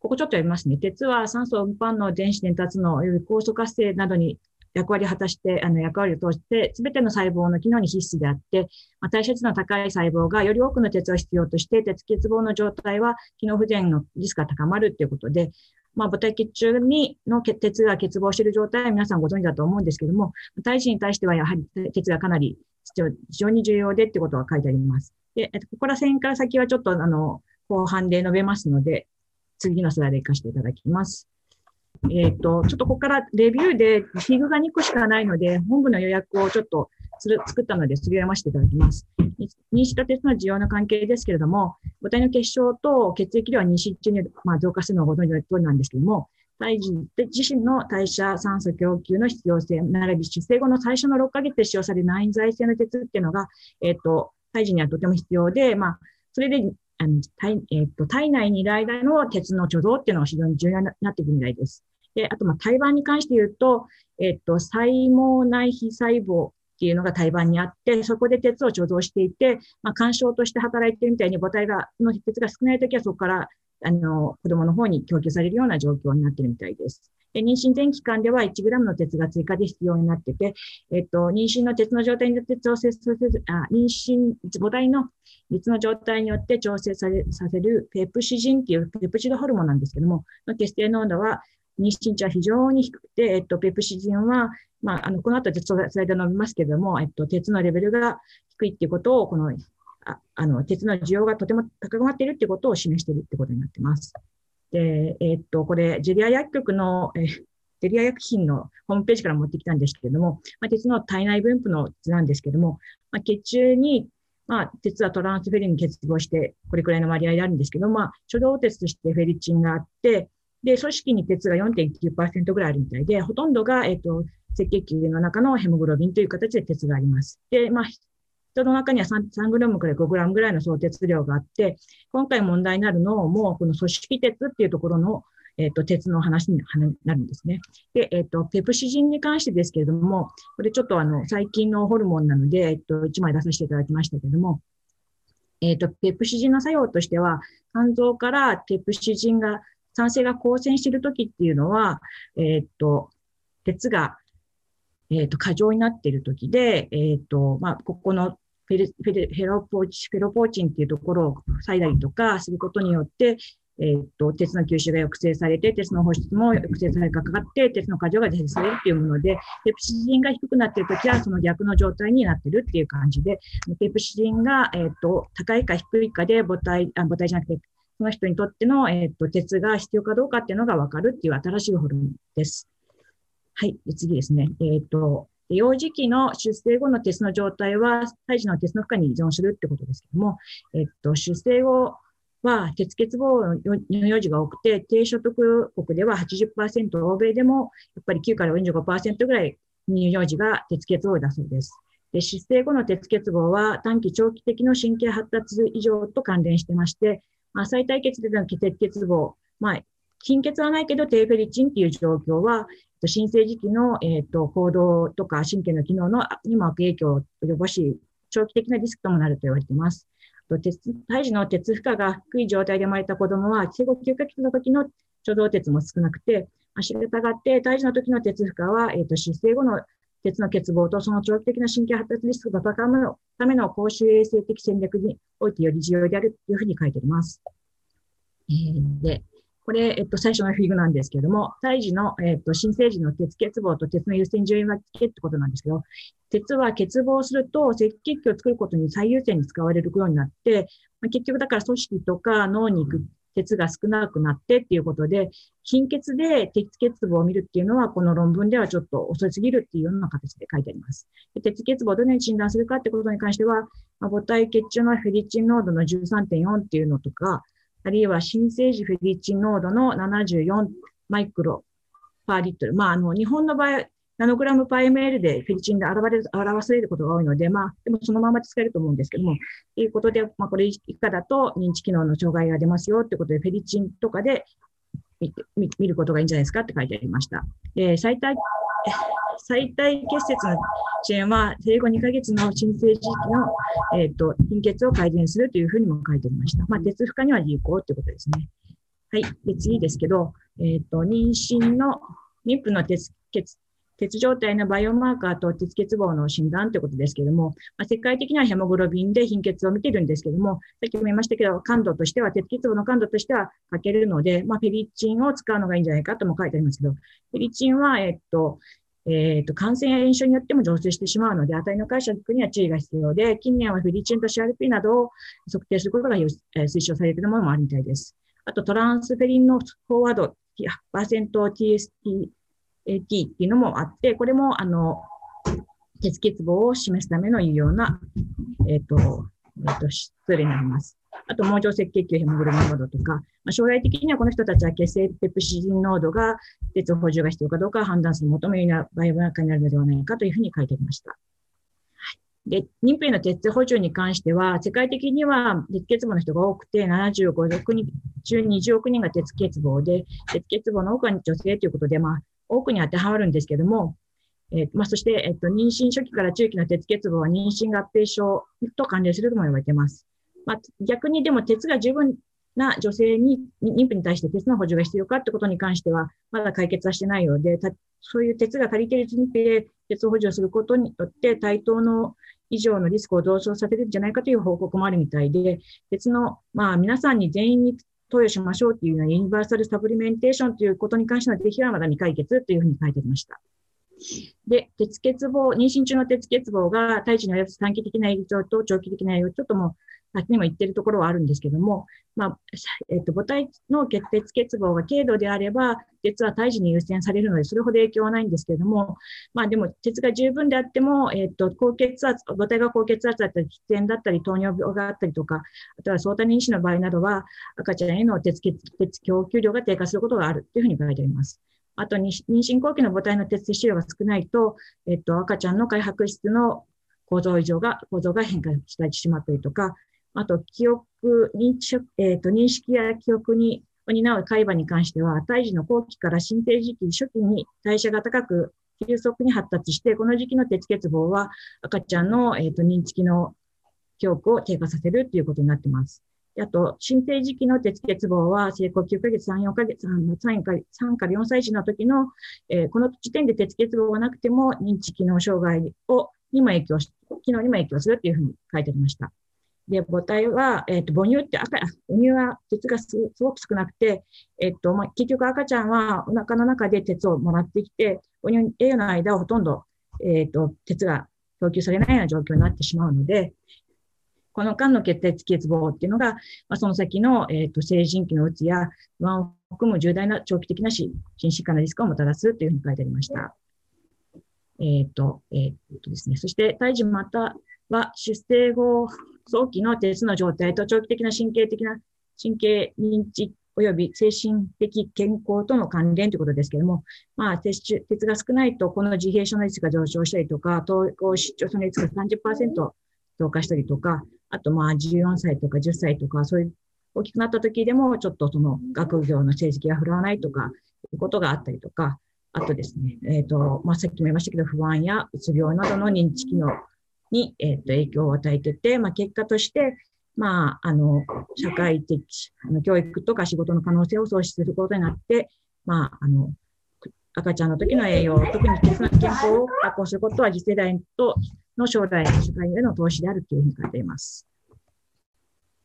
ここちょっと読みますね。鉄は酸素運搬の電子伝達のより酵素活性などに役割を果たして、あの役割を通して、すべての細胞の機能に必須であって、まあ、代謝率の高い細胞がより多くの鉄を必要として、鉄欠乏の状態は機能不全のリスクが高まるということで、まあ、母体血中にの鉄が欠乏している状態は皆さんご存知だと思うんですけども、体児に対してはやはり鉄がかなり、非常に重要でってことが書いてあります。で、ここら辺から先はちょっとあの、後半で述べますので、次のスライド行かせていただきます。えっ、ー、と、ちょっとここからレビューで、フィグが2個しかないので、本部の予約をちょっとする作ったので、すり読ませていただきます。妊娠と鉄の需要の関係ですけれども、母体の結晶と血液量は妊娠中に、まあ、増加するのをご存知の通りなんですけれども、胎児自身の代謝酸素供給の必要性、並び出生後の最初の6ヶ月で使用される内在性の鉄っていうのが、えっ、ー、と、胎児にはとても必要で、まあ、それであの体,、えーと、体内にいる間の鉄の貯蔵っていうのが非常に重要になってくるみたいです。で、あと、胎盤に関して言うと、えっと、細胞内皮細胞っていうのが胎盤にあって、そこで鉄を貯蔵していて、まあ、干渉として働いているみたいに母体が、の鉄が少ないときはそこからあの、子供の方に供給されるような状況になっているみたいです。で妊娠前期間では 1g の鉄が追加で必要になってて、えっと、妊娠の鉄の状態によって調整させる、あ妊娠、母体の率の状態によって調整されさせるペプシジンっていうペプチドホルモンなんですけども、の血清濃度は妊娠値は非常に低くて、えっと、ペプシジンは、まあ、あの、この後でスライド伸びますけども、えっと、鉄のレベルが低いっていうことを、このああの鉄の需要がとても高まっているということを示しているということになっています。で、え、っと、これ、ジェリア薬局の、え、ジェリア薬品のホームページから持ってきたんですけれども、まあ、鉄の体内分布の図なんですけれども、まあ、血中に、まあ、鉄はトランスフェリンに結合して、これくらいの割合であるんですけど、まあ、初動鉄としてフェリチンがあって、で、組織に鉄が4.9%ぐらいあるみたいで、ほとんどが、えっ、と、赤血球の中のヘモグロビンという形で鉄があります。で、まあ、人の中には 3, 3グラムから5グラムぐらいの総鉄量があって、今回問題になるのも、この組織鉄っていうところの、えっ、ー、と、鉄の話になるんですね。で、えっ、ー、と、ペプシジンに関してですけれども、これちょっとあの、最近のホルモンなので、えっ、ー、と、1枚出させていただきましたけれども、えっ、と、ペプシジンの作用としては、肝臓からペプシジンが、酸性が光線しているときっていうのは、えっ、と、鉄がえっ、と、過剰になっているときで、えっ、と、まあ、ここのフェロポーチ、フェロポーチンっていうところを塞いだりとかすることによって、えっ、と、鉄の吸収が抑制されて、鉄の放出も抑制されかかって、鉄の過剰が実施されるっていうもので、ペプシジンが低くなっているときは、その逆の状態になっているっていう感じで、ペプシジンが、えっ、と、高いか低いかで母体、あ母体じゃなくて、その人にとっての、えっ、と、鉄が必要かどうかっていうのがわかるっていう新しいホルモンです。はい。次ですね。えっ、と、幼児期の出生後の鉄の状態は、胎児の鉄の負荷に依存するってことですけども、えっと、出生後は鉄欠乏の幼児が多くて、低所得国では80%、欧米でもやっぱり9から45%ぐらい乳幼児が鉄欠乏だそうです。で出生後の鉄欠乏は短期長期的の神経発達異常と関連してまして、まあ、再体血での鉄欠乏、まあ、貧血はないけど低フェリチンっていう状況は、新生児期の、えーと、行動とか神経の機能のにも悪影響を及ぼし、長期的なリスクともなると言われています。鉄胎児の鉄負荷が低い状態で生まれた子供は、生後9ヶ月の時の貯蔵鉄も少なくて、足がたがって胎児の時の鉄負荷は、えーと、出生後の鉄の欠乏とその長期的な神経発達リスクが高めるための公衆衛生的戦略においてより重要であるというふうに書いてあります。えー、で、これ、えっと、最初のフィグなんですけれども、胎児の、えっと、新生児の鉄欠乏と鉄の優先順位分けってことなんですけど、鉄は欠乏すると赤血球を作ることに最優先に使われるようになって、まあ、結局だから組織とか脳に行く鉄が少なくなってっていうことで、貧血で鉄欠乏を見るっていうのは、この論文ではちょっと遅すぎるっていうような形で書いてあります。鉄欠乏をどのように診断するかってことに関しては、まあ、母体血中のフェリチン濃度の13.4っていうのとか、あるいは新生児フェリチン濃度の74マイクロパーリットル。まあ、あの、日本の場合、ナノグラムパイメー ml でフェリチンで表れる、表されることが多いので、まあ、でもそのまま使えると思うんですけども、ということで、まあ、これ以下だと認知機能の障害が出ますよということで、フェリチンとかで見ることがいいんじゃないですかって書いてありました。で最大最大結節の遅延は、生後2ヶ月の新生児期の、えーと、貧血を改善するというふうにも書いておりました。まあ、鉄負荷には有効ということですね。はい。で、次ですけど、えっ、ー、と、妊娠の、妊婦の鉄血、鉄状態のバイオマーカーと鉄欠乏の診断ということですけれども、まあ、世界的にはヘモグロビンで貧血を見ているんですけれども、さっきも言いましたけど、感度としては、鉄欠乏の感度としては書けるので、まあ、フェリチンを使うのがいいんじゃないかとも書いてありますけど、フェリチンは、えっ、と、えっ、ー、と、感染や炎症によっても増生してしまうので、値の解釈には注意が必要で、近年はフェリチンと CRP などを測定することが推奨されているものもあるみたいです。あと、トランスフェリンのフォワード、AT っていうのもあって、これも、あの、鉄欠乏を示すための有用な、えっ、ー、と、えっ、ー、と、質例になります。あと、網状赤血球ヘモグロビン濃度とか、まあ、将来的にはこの人たちは血清ペプシジン濃度が鉄補充が必要かどうか判断する求めるようなバイオマーカーになるのではないかというふうに書いてありました。で、妊婦への鉄補充に関しては、世界的には鉄欠乏の人が多くて、75億人中20億人が鉄欠乏で、鉄欠乏の多くは女性ということで、まあ、多くに当てはまるんですけども、えー、まあ、そして、えっと、妊娠初期から中期の鉄欠乏は妊娠合併症と関連するとも言われています。まあ、逆にでも鉄が十分な女性に、妊婦に対して鉄の補充が必要かってことに関しては、まだ解決はしてないようで、そういう鉄が足りている妊婦で鉄を補充をすることによって、対等の以上のリスクを同調させるんじゃないかという報告もあるみたいで、鉄の、まあ、皆さんに全員に投与しましょうっていうのはユニバーサルサプリメンテーションということに関しての是非はまだ未解決というふうに書いてありました。で、鉄欠乏、妊娠中の鉄欠乏が胎児に及ぶ短期的な影響と長期的な影響、ちょっともう先にも言ってるところはあるんですけども、まあ、えっ、と、母体の血鉄欠乏が軽度であれば、鉄は胎児に優先されるので、それほど影響はないんですけれども、まあでも、鉄が十分であっても、えっ、と、高血圧、母体が高血圧だったり、喫煙だったり、糖尿病があったりとか、あとは相対妊娠の場合などは、赤ちゃんへの鉄鉄供給量が低下することがあるというふうに書いてあります。あと、妊娠後期の母体の鉄摂取量が少ないと、えっと、赤ちゃんの開白質の構造異常が、構造が変化してしまったりとか、あと、記憶、認知、え、ー、と、認識や記憶に担う海馬に関しては、胎児の後期から新生児期初期に代謝が高く、急速に発達して、この時期の鉄欠乏は赤ちゃんの、えーと、認知機能記憶を低下させるということになっています。あと、新生児期の鉄欠乏は、成功9ヶ月、3、4ヶ月、3, か3から4歳児の時の、えー、この時点で鉄欠乏がなくても、認知機能障害をにも影響し、機能にも影響するというふうに書いてありました。で、母体は、えっ、ー、と、母乳って赤、母乳は鉄がすごく少なくて、えっ、ー、と、まあ、結局赤ちゃんはお腹の中で鉄をもらってきて、母乳、栄養の間はほとんど、えっ、ー、と、鉄が供給されないような状況になってしまうので、この間の血鉄欠乏っていうのが、まあ、その先の、えっ、と、成人期のうつや不安を含む重大な長期的な心疾患のリスクをもたらすというふうに書いてありました。えっ、と、えっ、とですね、そして、胎児または出生後早期の鉄の状態と長期的な神経的な神経認知及び精神的健康との関連ということですけれども、まあ、鉄鉄が少ないと、この自閉症の率が上昇したりとか、統合失調症の率が30%増加したりとか、あとまあ14歳とか10歳とか、そういう大きくなった時でも、ちょっとその学業の成績が振るわないとか、いうことがあったりとか、あとですね、えっ、ー、と、まあ、さっきも言いましたけど、不安やうつ病などの認知機能に、えー、と影響を与えてて、まあ、結果として、まあ、あの、社会的、あの教育とか仕事の可能性を喪失することになって、まあ、あの、赤ちゃんの時の栄養、特に健康を確保することは次世代との将来社会への投資であるというふうに書いています。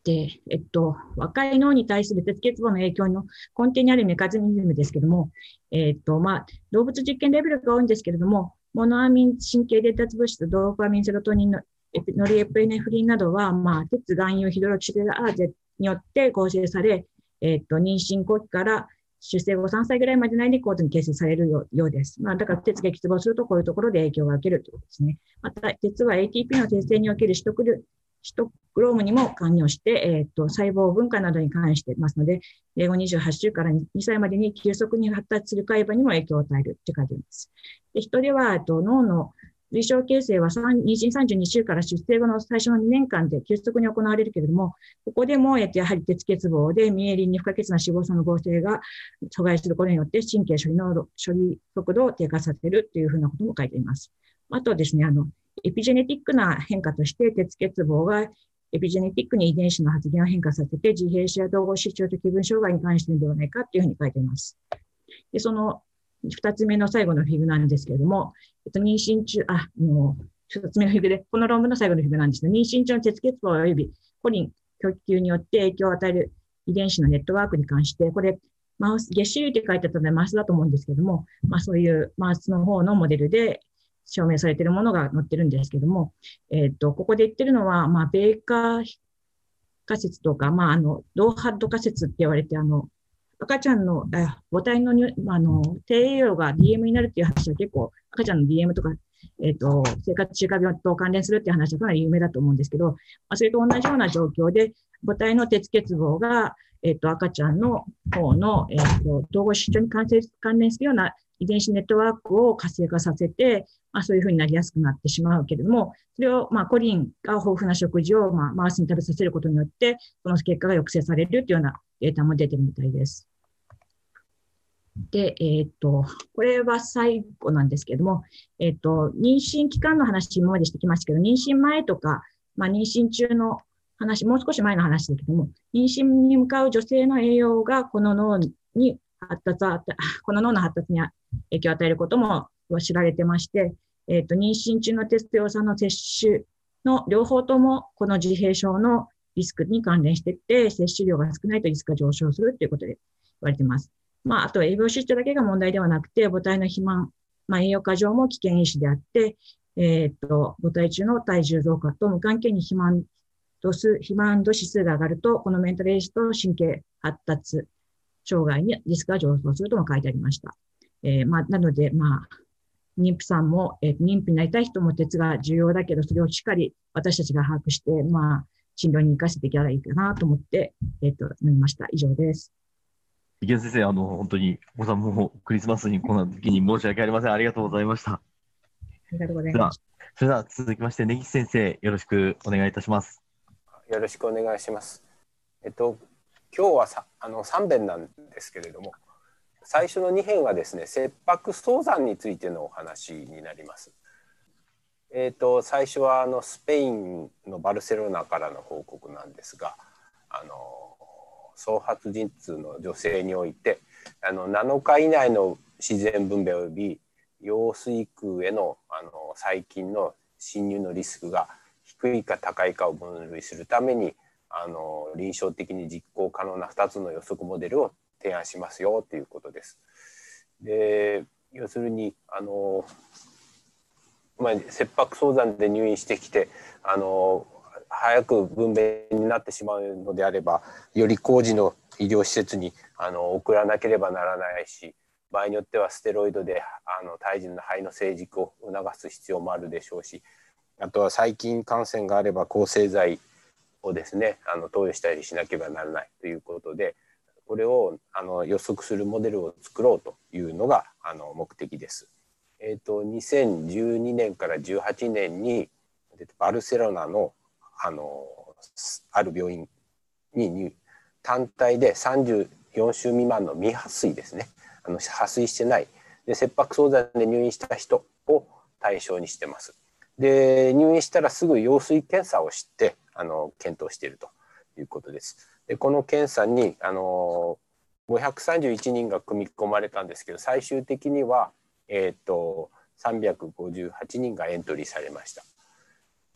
で、えっと、若い脳に対する鉄欠乏の影響の根底にあるメカニズムですけども、えっと、まあ、動物実験レベルが多いんですけれども、モノアミン神経伝達物質、ドーパミン、セロトニンのノリエプネフリンなどは、まあ、鉄、含有、ヒドロキシルアーゼによって構成され、えっ、と、妊娠後期から出生後3歳ぐらいまで内に高度に形成されるようです。まあ、だから鉄が欠乏するとこういうところで影響が受けるということですね。また、鉄は ATP の生成における取得シトクロームにも関与して、えっ、と、細胞分化などに関していますので、英語28週から2歳までに急速に発達する海馬にも影響を与えるって書いてあります。で、人では、と脳の類症形成は妊娠32週から出生後の最初の2年間で急速に行われるけれども、ここでも、やはり鉄欠乏で、ミエリンに不可欠な脂肪酸の合成が阻害することによって神経処理の処理速度を低下させるというふうなことも書いています。あとですね、あの、エピジェネティックな変化として、鉄欠乏がエピジェネティックに遺伝子の発現を変化させて、自閉症や統合失調と気分障害に関してではないかというふうに書いています。で、その二つ目の最後のフィグなんですけれども、えっと、妊娠中、あ、の、二つ目のフィグで、この論文の最後のフィグなんですが、妊娠中の鉄欠乏及びコリン供給によって影響を与える遺伝子のネットワークに関して、これ、マウス、月種類って書いてあったのでマウスだと思うんですけども、まあそういうマウスの方のモデルで証明されているものが載ってるんですけども、えっ、ー、と、ここで言ってるのは、まあ、ベーカー仮説とか、まあ、あの、ドーハッド仮説って言われて、あの、赤ちゃんの、母体のあの低栄養が DM になるっていう話は結構、赤ちゃんの DM とかえっ、ー、と、生活習慣病と関連するっていう話はかなり有名だと思うんですけど、まあ、それと同じような状況で、母体の鉄欠乏が、えっ、と、赤ちゃんの方の、えっ、と、統合失調に関連するような遺伝子ネットワークを活性化させて、まあ、そういうふうになりやすくなってしまうけれども、それを、まあ、コリンが豊富な食事を、まあ、マウスに食べさせることによって、その結果が抑制されるというようなデータも出てるみたいです。で、えっ、ー、と、これは最後なんですけれども、えっ、ー、と、妊娠期間の話、今までしてきましたけど、妊娠前とか、まあ、妊娠中の話、もう少し前の話ですけども、妊娠に向かう女性の栄養がこの脳に発達、この脳の発達に影響を与えることも知られてまして、えっ、ー、と、妊娠中のテスト用酸の摂取の両方とも、この自閉症のリスクに関連していって、摂取量が少ないとリスクが上昇するということで言われています。まあ、あとは栄養失調だけが問題ではなくて、母体の肥満、まあ、栄養過剰も危険因子であって、えっ、と、母体中の体重増加と無関係に肥満度数、肥満度指数が上がると、このメンタルエイジと神経発達障害にリスクが上昇するとも書いてありました。えー、まあ、なので、まあ、妊婦さんも、えー、妊婦になりたい人も鉄が重要だけど、それをしっかり私たちが把握して、まあ、診療に生かしていけたらいいかなと思って、えっ、ー、と、飲みました。以上です。池先生、あの、本当に、お子さんもクリスマスにこんな時に申し訳ありません。ありがとうございました。ありがとうございます。それでは続きまして、根岸先生、よろしくお願いいたします。よろしくお願いします。えっと、今日はさあの3編なんですけれども、最初の2編はですね、切迫早産についてのお話になります。えっと、最初はあのスペインのバルセロナからの報告なんですが、あの創発陣痛の女性においてあの7日以内の自然分娩及び羊水空へのあの細菌の侵入のリスクが低いか高いかを分類するためにあの臨床的に実行可能な2つの予測モデルを提案しますよということです。で要するにあの、まあ、切迫早産で入院してきてあの早く分娩になってしまうのであればより工事の医療施設にあの送らなければならないし場合によってはステロイドであの胎児の肺の成熟を促す必要もあるでしょうしあとは細菌感染があれば抗生剤をですねあの投与したりしなければならないということでこれをあの予測するモデルを作ろうというのがあの目的です。えーと、2012年から18年にバルセロナのあのある病院に単体で34週未満の未破水ですねあの破水してないで切迫早産で入院した人を対象にしてます。で入院したらすぐ羊水検査をしてあの検討しているということです。でこの検査にあの531人が組み込まれたんですけど最終的には、えーと、358人がエントリーされました。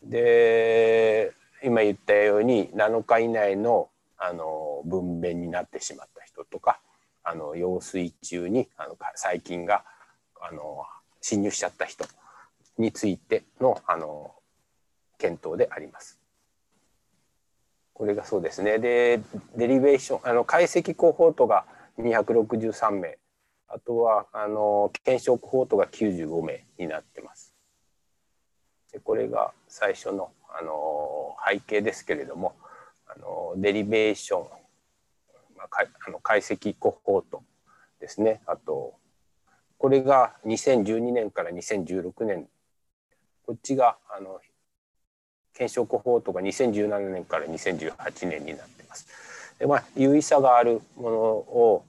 で今言ったように7日以内のあの分娩になってしまった人とかあの羊水中にあの細菌があの侵入しちゃった人についてのあの検討であります。これがそうですね。で、デリベーション、あの解析コホートが263名、あとはあの検証コホートが95名になってます。でこれが最初のあの背景ですけれども、あのデリベーション、まあ、かあの解析コホートですね。あと、これが2012年から2016年こっちがあの検証コホートが2017年から2018年になってます。でまあ有意差があるものを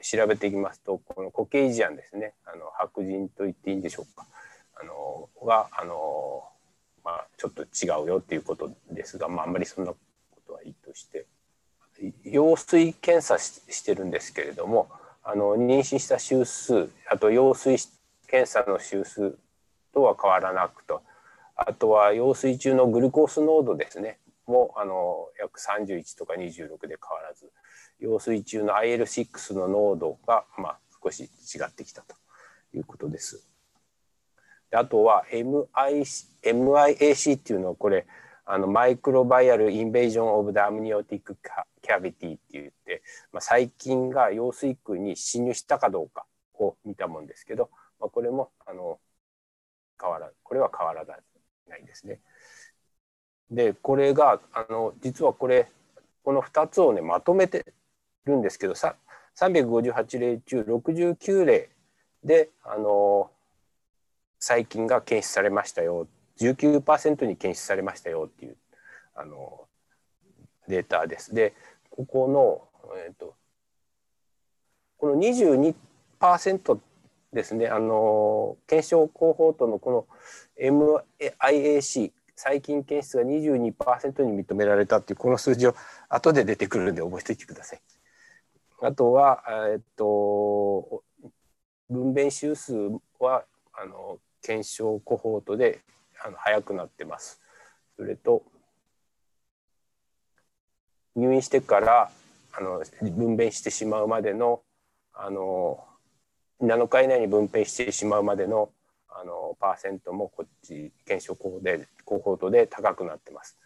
調べていきますとこのコケイジアンですねあの白人と言っていいんでしょうかあのはあの、まあ、ちょっと違うよっていうことですが、まあ、あんまりそんなことはいいとして羊水検査してるんですけれどもあの妊娠した週数あと羊水検査の週数とは変わらなくとあとは羊水中のグルコース濃度ですねもあの約31とか26で変わらず羊水中の IL6 の濃度が、まあ、少し違ってきたということです。であとは MIC MIAC っていうのはこれあのマイクロバイアルインベージョン・オブ・ダムニオティック・キャビティって言って、まあ、細菌が羊水腔に侵入したかどうかを見たもんですけどまあ、これもあの変わらこれは変わらないですね。でこれがあの実はこれこの2つをねまとめてるんですけどさ358例中69例であの細菌が検出されましたよ19%に検出されましたよっていうあのデータです。でここの、えーと、この22%ですねあの検証コホートのこの MIAC 細菌検出が22%に認められたっていうこの数字を後で出てくるんで覚えておいてください。あとは、えっと、分娩周数はあの検証コホートであの早くなってます。それと入院してからあの分娩してしまうまでのあの7日以内に分娩してしまうまでのあのパーセントもこっち検証コでコホートで高くなってます。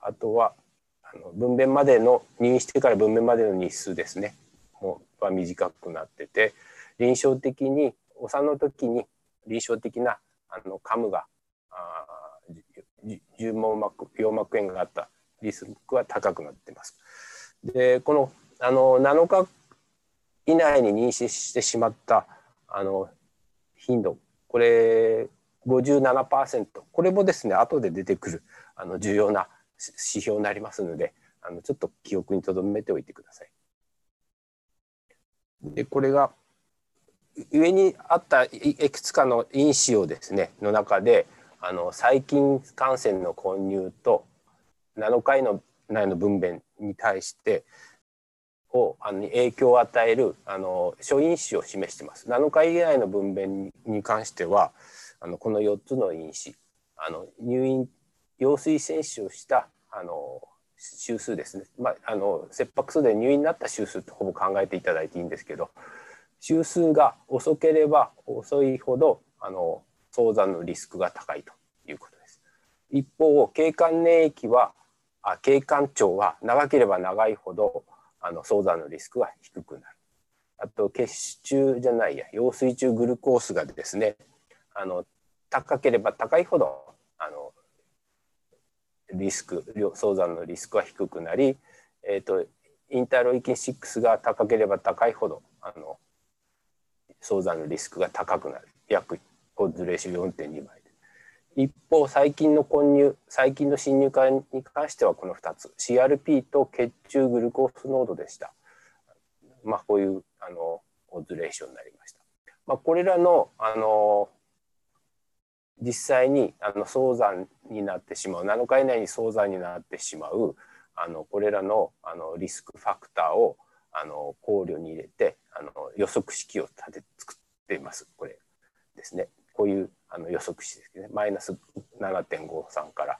あとはあの分娩までの入院してから分娩までの日数ですねもは短くなってて臨床的にお産の時に臨床的なあのカムが重網膜葉膜炎があったリスクは高くなってます。でこのあの7日以内に妊娠してしまったあの頻度これ57%これもですね後で出てくるあの重要な指標になりますのであのちょっと記憶に留めておいてください。でこれが上にあったいくつかの因子をですねの中であの細菌感染の混入と7回の内の分娩に対してをあの影響を与えるあの諸因子を示しています。7日以外の分娩に関してはあのこの4つの因子あの入院羊水選手をしたあの周数ですね、まあ、あの切迫数で入院になった周数とほぼ考えていただいていいんですけど周数が遅ければ遅いほどあの早産のリスクが高いということです。一方経管粘液はあ経管腸は長ければ長いほどあの早産のリスクは低くなる。あと血中じゃないや羊水中グルコースがですねあの高ければ高いほどあのリスク早産のリスクは低くなり、えーと、インターロイキン6が高ければ高いほどあの早産のリスクが高くなる約オッズレーション4.2倍一方細菌の混入細菌の侵入化に関してはこの2つ。CRP と血中グルコース濃度でした。まあこういうあのオズレーションになりました、まあ、これらのあの実際にあの早産になってしまう7日以内に早産になってしまうあのこれらのあのリスクファクターをあの考慮に入れてあの予測式を立て作っています。これですね。こういうあの予測式ですね。マイナス7.53から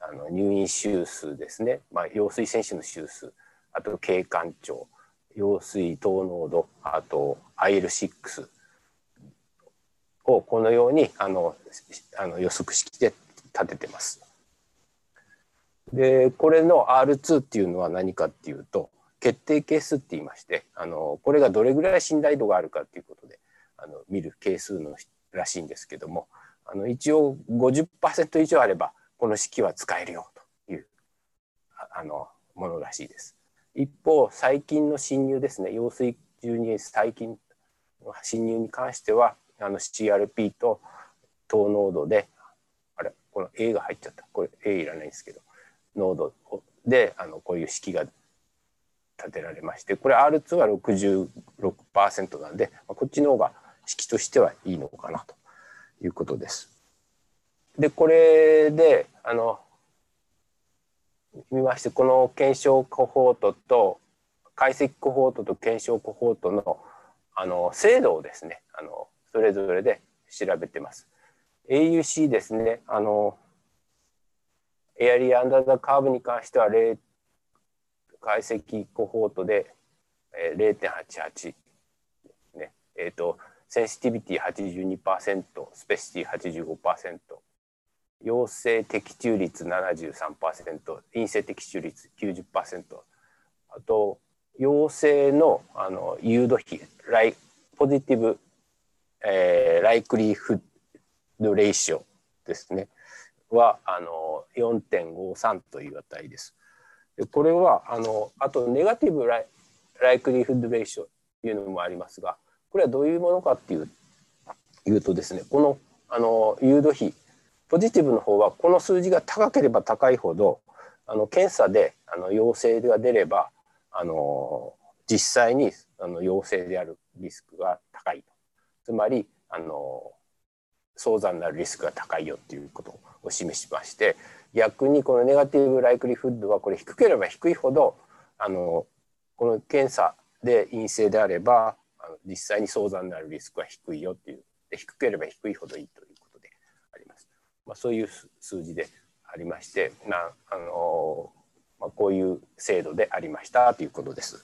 あの入院周数ですね、まあ、羊水選手の周数あと経管長。羊水糖濃度。あと IL6 をこのようにあのあの予測式で立ててます。でこれの R2 っていうのは何かっていうと決定係数って言いましてあのこれがどれぐらい信頼度があるかっていうことであの見る係数のらしいんですけどもあの一応50%以上あればこの式は使えるよというあのものらしいです。一方細菌の侵入ですね羊水中に細菌の侵入に関してはあの CRP と糖濃度であれこの A が入っちゃったこれ A いらないんですけど濃度であのこういう式が立てられましてこれ R2 は66%なんでこっちの方が式としてはいいのかなということです。でこれであの見ましてこの検証コホートと解析コホートと検証コホートのあの精度をですねあのそれぞれで調べてます。AUC ですねあのエアリーアンダーザカーブに関しては0解析コホートで0.88ねえっ、ー、とセンシティビティ82%スペシティ85%陽性的中率73%陰性的中率90%あと陽性のあの誘導比ライポジティブえー、ライクリーフッドレーシオですね。はあの4.53という値です。でこれはあのあとネガティブライライクリーフッドレーションというのもありますがこれはどういうものかっていういうとですねこのあの誘導比ポジティブの方はこの数字が高ければ高いほどあの検査であの陽性が出ればあの実際にあの陽性であるリスクが高いつまりあの早産になるリスクが高いよっていうことを示しまして逆にこのネガティブライクリフッドはこれ低ければ低いほどあのこの検査で陰性であればあの実際に早産になるリスクは低いよっていうで低ければ低いほどいいということであります。まあ、そういう数字でありましてなあの、まあ、こういう制度でありましたということです。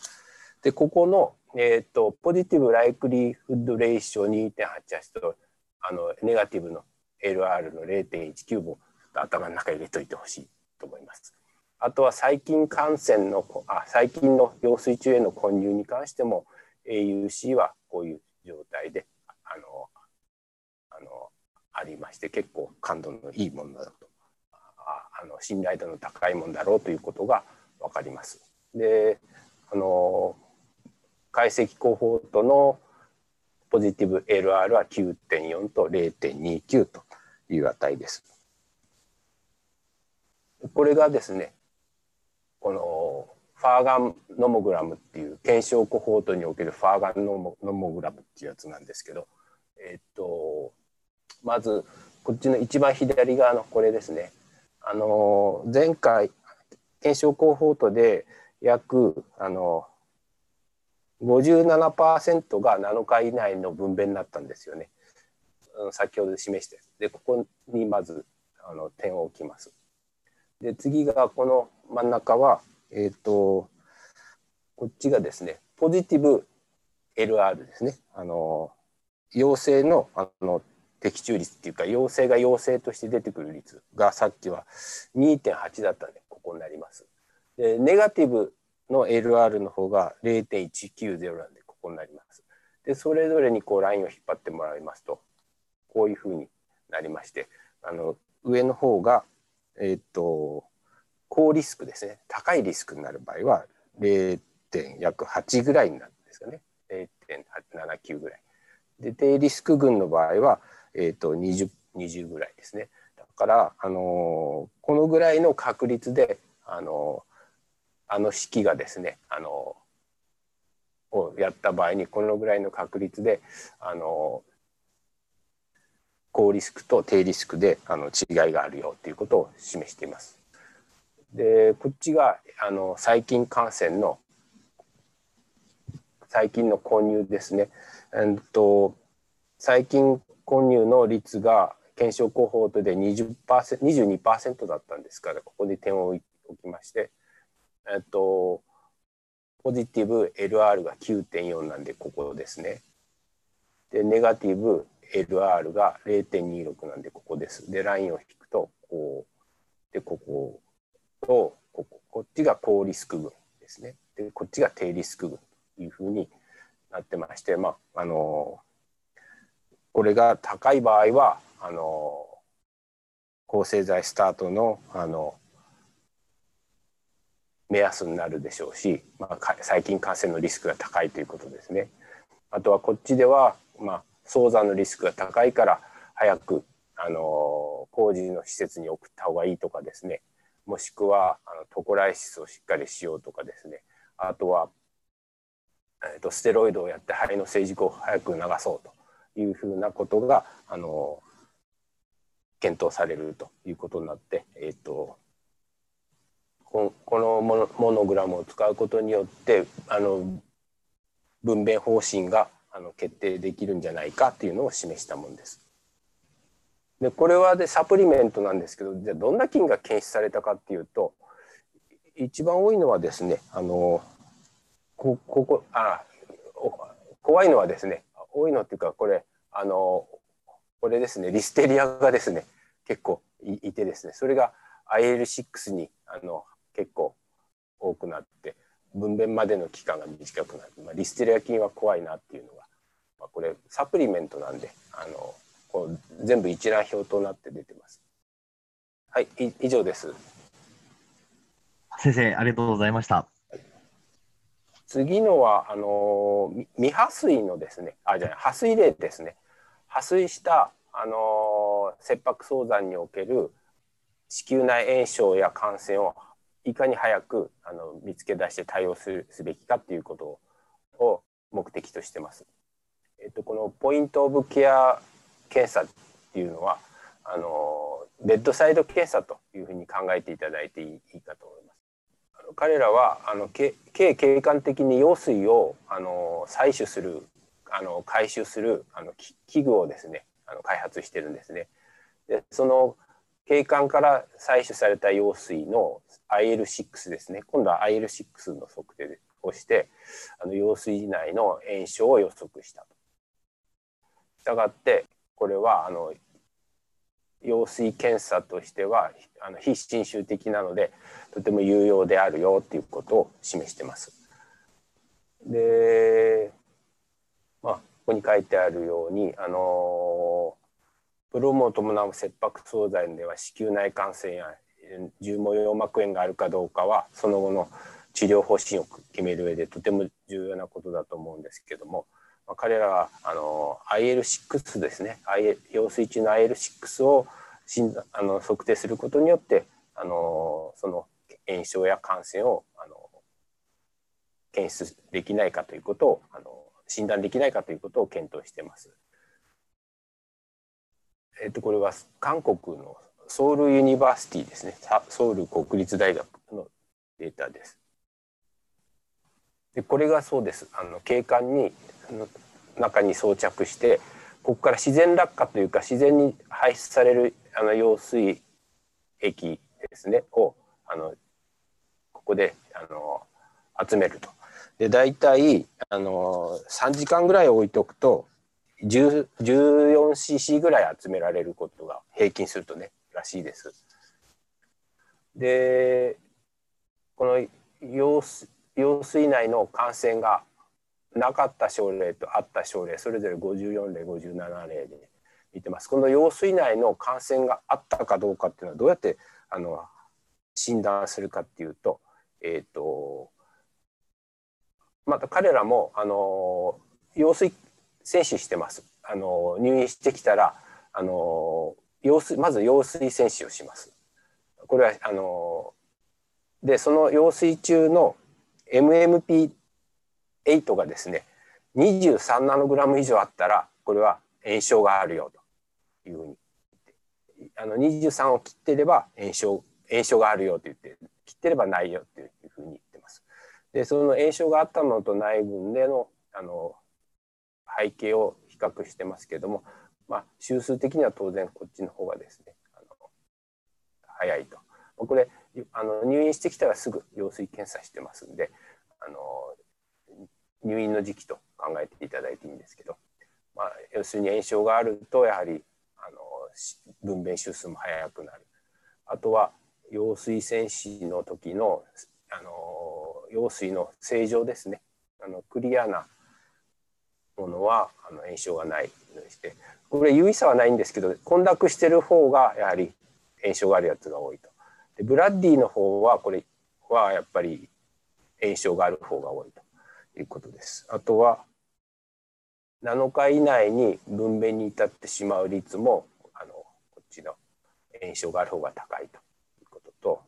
でここの、えーと、ポジティブライクリーフッドレーション2.88とあのネガティブの LR の0.19も頭の中に入れといてほしいと思います。あとは細菌感染のあ細菌の羊水中への混入に関しても AUC はこういう状態であのあのありまして結構感度のいいものだとああの信頼度の高いものだろうということが分かります。であの解析コホートのポジティブ LR は9.4と0.29という値です。これがですねこのファーガンノモグラムっていう検証コホートにおけるファーガンノモノモグラムっていうやつなんですけど、えっと、まずこっちの一番左側のこれですねあの前回検証コホートで約あの57%が7日以内の分娩になったんですよね。先ほど示してでここにまずあの点を置きます。で次がこの真ん中は、えっ、ー、とこっちがですねポジティブ LR ですね。あの陽性のあの的中率っていうか陽性が陽性として出てくる率がさっきは2.8だったんでここになります。でネガティブの LR の方が0.190なんでここになります。でそれぞれにこうラインを引っ張ってもらいますとこういうふうになりましてあの上の方がえっ、ー、と高リスクですね高いリスクになる場合は 0. 約8ぐらいになるんですよね0.79ぐらい。で低リスク群の場合は、えーと、20, 20ぐらいですね。だから、あの、このぐらいの確率で、あのあの式がですねあのをやった場合にこのぐらいの確率であの高リスクと低リスクであの違いがあるよということを示しています。でこっちがあの細菌感染の細菌の混入ですね。えっと細菌混入の率が検証コホートで20% 22%だったんですからここで点を置きましてえっと、ポジティブ LR が9.4なんでここですね。で、ネガティブ LR が0.26なんでここです。で、ラインを引くと、こう、で、ここと、ここ、こっちが高リスク群ですね。で、こっちが低リスク群というふうになってまして、まあ、あの、これが高い場合は、あの、抗生剤スタートの、あの、目安になるでしょうし、まあ、細菌感染のリスクが高いということですね。あとはこっちでは、まあ、早産のリスクが高いから早くあの工事の施設に送った方がいいとかですねもしくはあのトコライシスをしっかりしようとかですねあとは、えーと、ステロイドをやって肺の成熟を早く流そうというふうなことがあの検討されるということになって、えーとこのモノグラムを使うことによってあの分娩方針があの決定できるんじゃないかっていうのを示したものです。でこれはでサプリメントなんですけどじゃあどんな菌が検出されたかっていうと一番多いのはですねあのこここあ怖いのはですね多いのっていうかこれあのこれですねリステリアがですね結構いてですねそれが IL6 にあの結構多くなって分娩までの期間が短くなる、まあ、リステリア菌は怖いなっていうのがまあ、これサプリメントなんであの全部一覧表となって出てます。はい、い以上です。先生、ありがとうございました。次のはあのみ未破水のですねあじゃない破水例ですね破水したあの切迫早産における子宮内炎症や感染をいかに早くあの見つけ出して対応するすべきかっていうことを目的としてます。えっと、このポイント・オブ・ケア検査っていうのはあのベッドサイド検査というふうに考えていただいていいかと思います。あの彼らはあのけ経経管的に羊水をあの採取するあの回収するあの器具をですねあの開発してるんですね。でその経管から採取された羊水の IL6 ですね今度は IL6 の測定をしてあの羊水内の炎症を予測したと。したがってこれはあの羊水検査としてはあの非侵襲的なのでとても有用であるよっていうことを示してます。で、まあ、ここに書いてあるようにあのプロモを伴う切迫早産では子宮内感染や重毛葉膜炎があるかどうかはその後の治療方針を決める上でとても重要なことだと思うんですけども、まあ、彼らはあの IL6 ですね羊水中の IL6 をあの測定することによってあのその炎症や感染をあの検出できないかということをあの診断できないかということを検討しています。えっと、これは韓国のソウルユニバーシティですねソウル国立大学のデータです。でこれがそうですあの景観に中に装着してここから自然落下というか自然に排出されるあの用水液ですねをあのここであの集めると。で大体あの3時間ぐらい置いておくと 14cc ぐらい集められることが平均するとねらしいです。でこの用水用水内の感染がなかった症例とあった症例それぞれ54例57例で見てます。この用水内の感染があったかどうかっていうのはどうやってあの診断するかっていうと,、えーと、また彼らもあの用水選手してます。あの入院してきたらあの用水まず用水選手をします。これはあのでその用水中の MMP8 がですね23ナノグラム以上あったらこれは炎症があるよというふうにあの23を切ってれば炎症炎症があるよと言って切ってればないよっていうふうに言ってます。でその炎症があったものとない分でのあの背景を比較してますけども、まあ、周数的には当然こっちの方がですねあの早いと。これあの入院してきたらすぐ羊水検査してますんであの入院の時期と考えていただいていいんですけど、まあ、要するに炎症があるとやはりあの分娩周数も早くなるあとは羊水洗子の時のあの羊水の正常ですねあのクリアなものはあの炎症がないのにしてこれ有意差はないんですけど混濁してる方がやはり炎症があるやつが多いと。でブラッディの方はこれはやっぱり炎症がある方が多いということです。あとは7日以内に分娩に至ってしまう率もあのこっちの炎症がある方が高いということと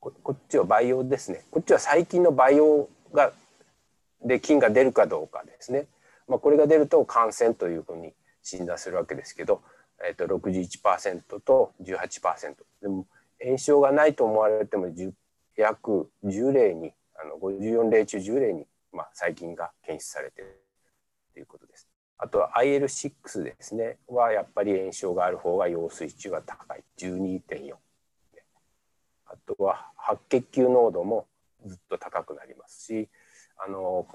ここっちは培養ですね。こっちは細菌の培養がで菌が出るかどうかですね、まあ、これが出ると感染というふうに診断するわけですけど、えー、と61%と18%でも炎症がないと思われても約10例にあの54例中10例に、まあ、細菌が検出されているということです。あとは IL6 ですね。はやっぱり炎症がある方が羊水中が高い。12.4あとは白血球濃度もずっと高くなりますしあの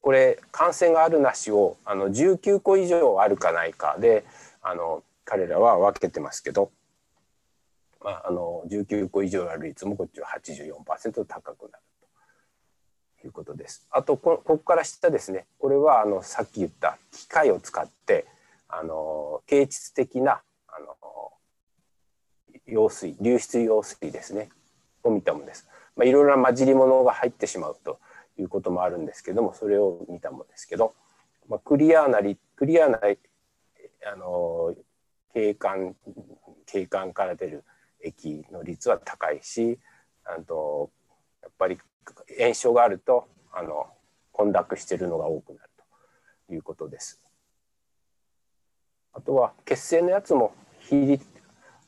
これ感染があるなしをあの19個以上あるかないかであの彼らは分けてますけど、まあ、あの19個以上ある率もこっちは84%高くなるということです。あとここから下ですねこれはあのさっき言った機械を使ってあの形質的なあの用水流出用水ですねを見たものです。まあ、いろいろな混じり物が入ってしまうということもあるんですけどもそれを見たものですけど、まあ、クリアなりクリアなあの景観景観から出る液の率は高いしあとやっぱり炎症があるとあの混濁しているのが多くなるということです。あとは血清のやつも比率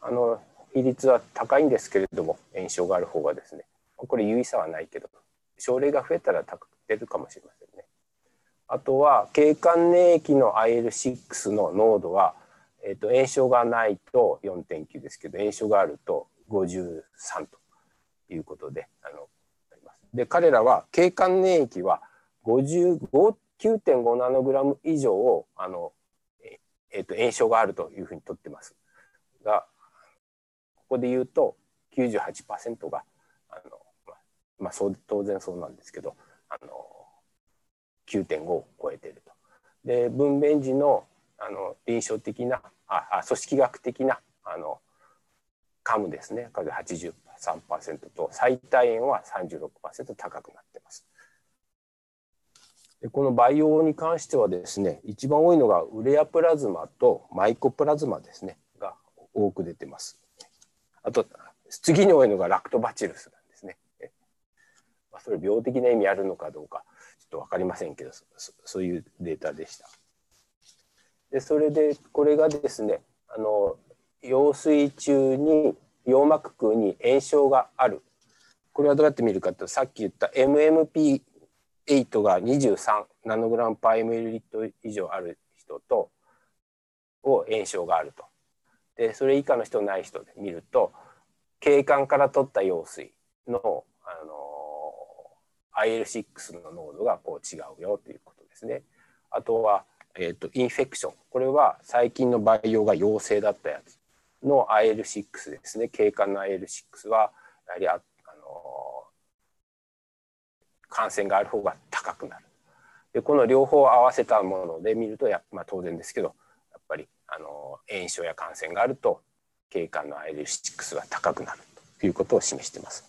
あの比率は高いんですけれども炎症がある方がですねこれ有意差はないけど症例が増えたら高く出るかもしれませんね。あとは経管粘液の IL6 の濃度は、えーと、炎症がないと4.9ですけど炎症があると53ということであのありますで彼らは経管粘液は9.5ナノグラム以上をあのえーと、炎症があるというふうにとってますがここで言うと98%があの、まあ、まあ、そう当然そうなんですけどあの9.5を超えていると。で分娩時のあの臨床的なああ組織学的なあのカムですねこれ83%と最大炎は36%高くなってます。でこの培養に関してはですね一番多いのがウレアプラズマとマイコプラズマですねが多く出てます。あと次に多いのがラクトバチルスなんですね。まあ、それ病的な意味あるのかどうかちょっと分かりませんけどそういうデータでした。でそれでこれがですねあの羊水中に羊膜空に炎症があるこれはどうやって見るかとさっき言った MMP 8が23ナノグラムパーミリリットル以上ある人とを炎症があると。でそれ以下の人ない人で見ると景観から取った羊水の、あの IL6 の濃度がこう違うよということですね。あとは、えーと、インフェクションこれは最近の培養が陽性だったやつの IL6 ですね。景観の IL6 はやはりあ感染がある方が高くなる。でこの両方合わせたもので見るとや、まあ、当然ですけどやっぱりあの炎症や感染があると経管の IL6 が高くなる。ということを示しています。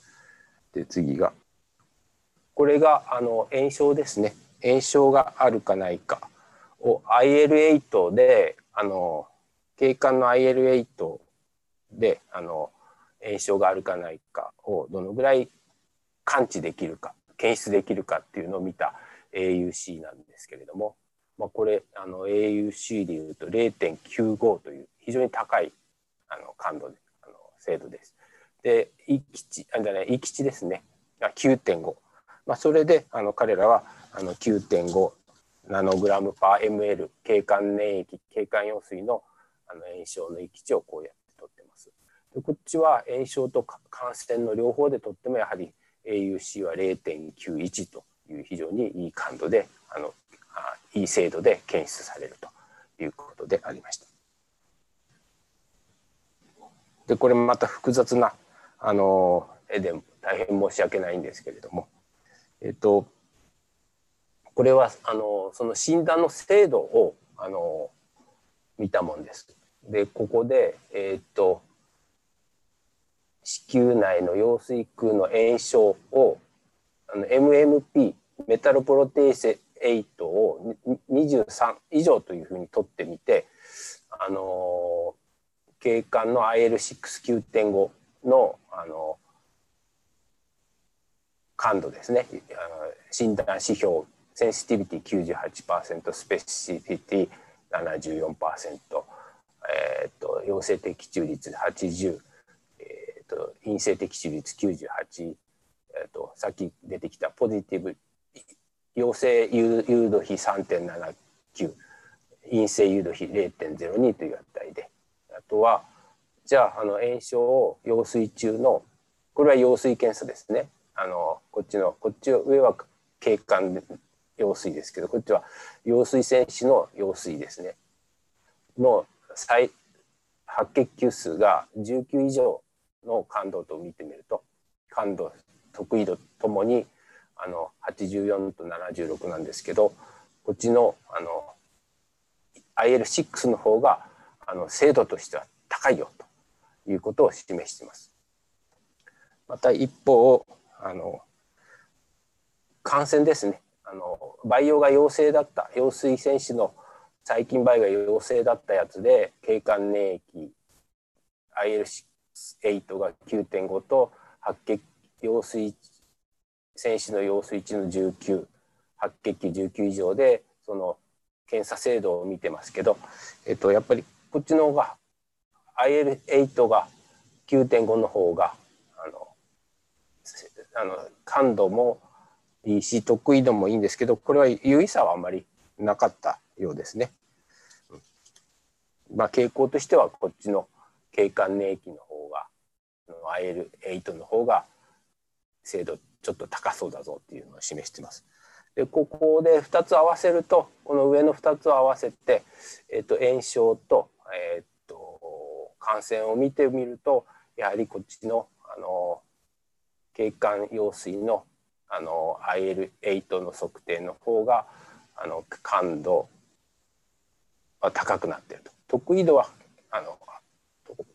で次がこれがあの炎症ですね。炎症があるかないか。を IL8 であの経管の IL8 であの炎症があるかないかをどのぐらい感知できるか検出できるかっていうのを見た AUC なんですけれども、まあ、これあの AUC でいうと0.95という非常に高いあの感度であの精度です。で、域値あじゃない域値ですね9.5、まあ、それであの彼らはあの9.5ナノグラムパー ml 経管粘液経管用水のあの炎症の域値をこうやって取ってます。でこっちは炎症と感染の両方でとってもやはり AUC は0.91という非常にいい感度であのあいい精度で検出されるということでありました。でこれまた複雑なあの絵で大変申し訳ないんですけれども、えっと、これはあのその診断の精度をあの見たもんです。でここで、えっと子宮内の羊水腔の炎症をあの MMP メタロプロテーセ8を23以上というふうに取ってみてあの経管の IL69.5 のあの感度ですねあの診断指標センシティビティ98%スペシフィティ74%、えーと、陽性的中率80と陰性的致率98、えーと、さっき出てきたポジティブ陽性誘導比3.79陰性誘導比0.02という値で。あとはじゃああの炎症を羊水中のこれは羊水検査ですね。あのこっちのこっち上は血管羊水ですけどこっちは羊水戦士の羊水ですねの最白血球数が19以上の感度と見てみると感度得意度ともにあの84と76なんですけどこっちのあの IL6 の方があの精度としては高いよということを示しています。また一方あの感染ですねあの培養が陽性だった陽水選手の細菌培養が陽性だったやつで経管粘液 IL8 が9.5と白血陽水選手の陽水値の19白血球19以上でその検査精度を見てますけど、えっと、やっぱりこっちの方が IL8 が9.5の方があのあの感度もいし得意度もいいんですけどこれは優位差はあまりなかったようですね。まあ、傾向としてはこっちの経管粘液の方が IL8 の方が精度ちょっと高そうだぞっていうのを示してます。でここで2つ合わせるとこの上の2つを合わせて、えー、と炎症と,、えー、と感染を見てみるとやはりこっちのあの経管用水のあの IL8 の測定の方があの感度は高くなっていると。得意度はあの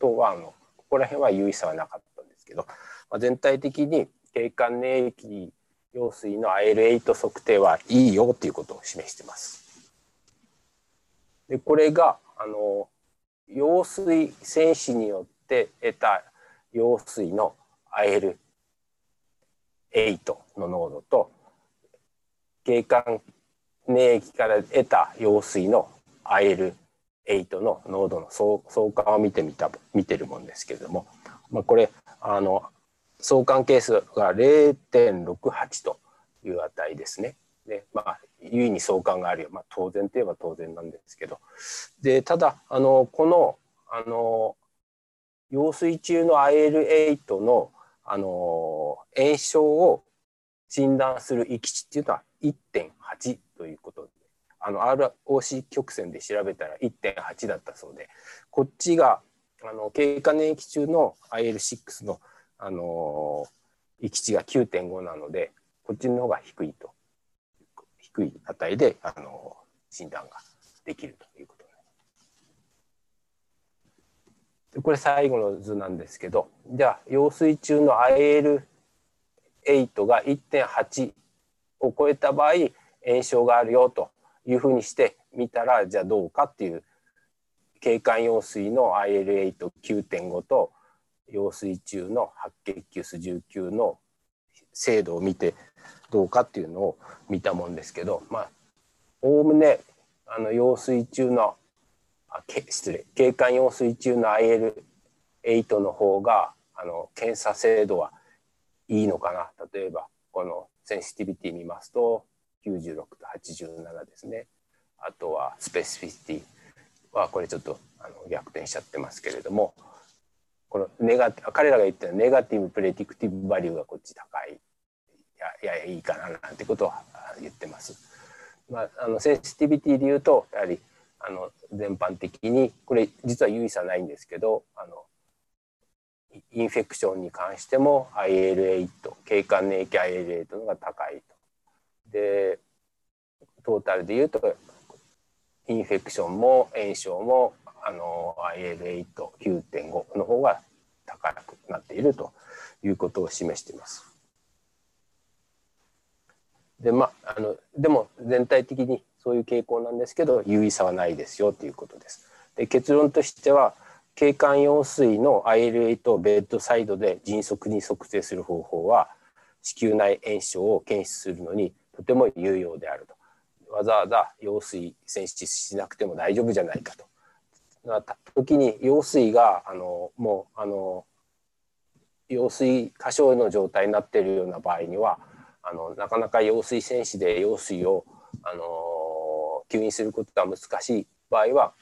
とはあのここら辺は優位差はなかったんですけど、まあ、全体的に経管粘液用水の IL8 測定はいいよということを示してます。でこれがあの用水選手によって得た用水の IL8 の濃度と経管粘液から得た用水の IL8 の濃度の相関を見てみた見てるもんですけれども、まあ、これあの相関係数が0.68という値ですね。でまあ優位に相関があるよ、まあ、当然といえば当然なんですけどでただあのこのあの用水中の IL8 のあの炎症を診断する域値っていうのは1.8ということであの ROC 曲線で調べたら1.8だったそうでこっちがあの経過年液中の IL6 のあの域値が9.5なのでこっちの方が低いと低い値であの診断ができるということで。これ最後の図なんですけどじゃあ羊水中の IL 8が1.8を超えた場合炎症があるよというふうにして見たらじゃあどうかっていう経管用水の IL89.5 と羊水中の白血球数19の精度を見てどうかっていうのを見たもんですけどまあおおむねあの羊水中のあけ失礼経管羊水中の IL8 の方があの検査精度はいいのかな？例えばこのセンシティビティ見ますと96と87ですね。あとはスペシフィシティはこれちょっとあの逆転しちゃってますけれどもこのネガ彼らが言ってるネガティブプレディクティブバリューがこっち高い。いやいやいいかななんてことを言ってます。まあ、あのセンシティビティで言うとやはりあの全般的にこれ実は有意差ないんですけどあのインフェクションに関しても IL8 経管粘液 IL8 のが高いと。でトータルで言うとインフェクションも炎症もあの IL89.5 の方が高くなっているということを示しています。でまあ、あのでも全体的にそういう傾向なんですけど有意差はないですよということです。で結論としては経管用水の IL8 をベッドサイドで迅速に測定する方法は子宮内炎症を検出するのにとても有用であると。わざわざ羊水選出しなくても大丈夫じゃないかと。時に羊水があのもうあの羊水過小の状態になっているような場合にはあのなかなか羊水選手で羊水をあの吸引することが難しい場合は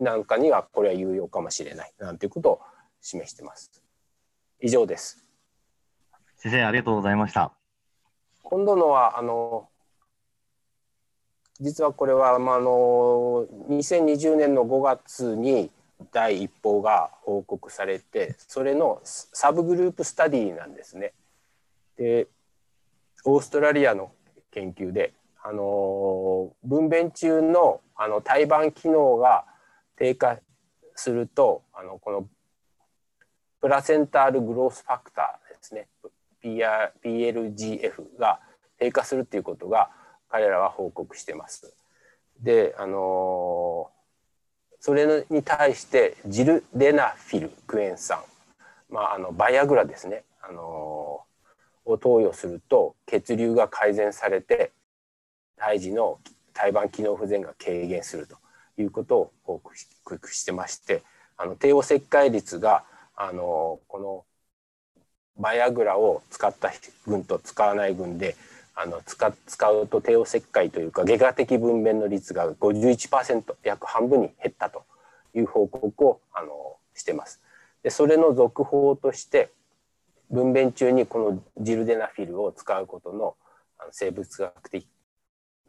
なんかにはこれは有用かもしれないなんていうことを示してます。以上です。先生ありがとうございました。今度のはあの実はこれは、まあ、あの2020年の5月に第一報が報告されてそれのサブグループスタディなんですね。でオーストラリアの研究で、あの分娩中のあの胎盤機能が低下するとあのこのプラセンタールグロースファクターですね。PR PLGF が低下するっていうことが彼らは報告してます。であのそれに対してジルデナフィルクエン酸、まあ、あのバイアグラですね、あのを投与すると血流が改善されて胎児の胎盤機能不全が軽減すると。いうことを報告してましてあの帝王切開率があのこのバイアグラを使った群と使わない群であの使使うと帝王切開というか外科的分娩の率が51%約半分に減ったという報告をあのしてます。でそれの続報として分娩中にこのジルデナフィルを使うことの生物学的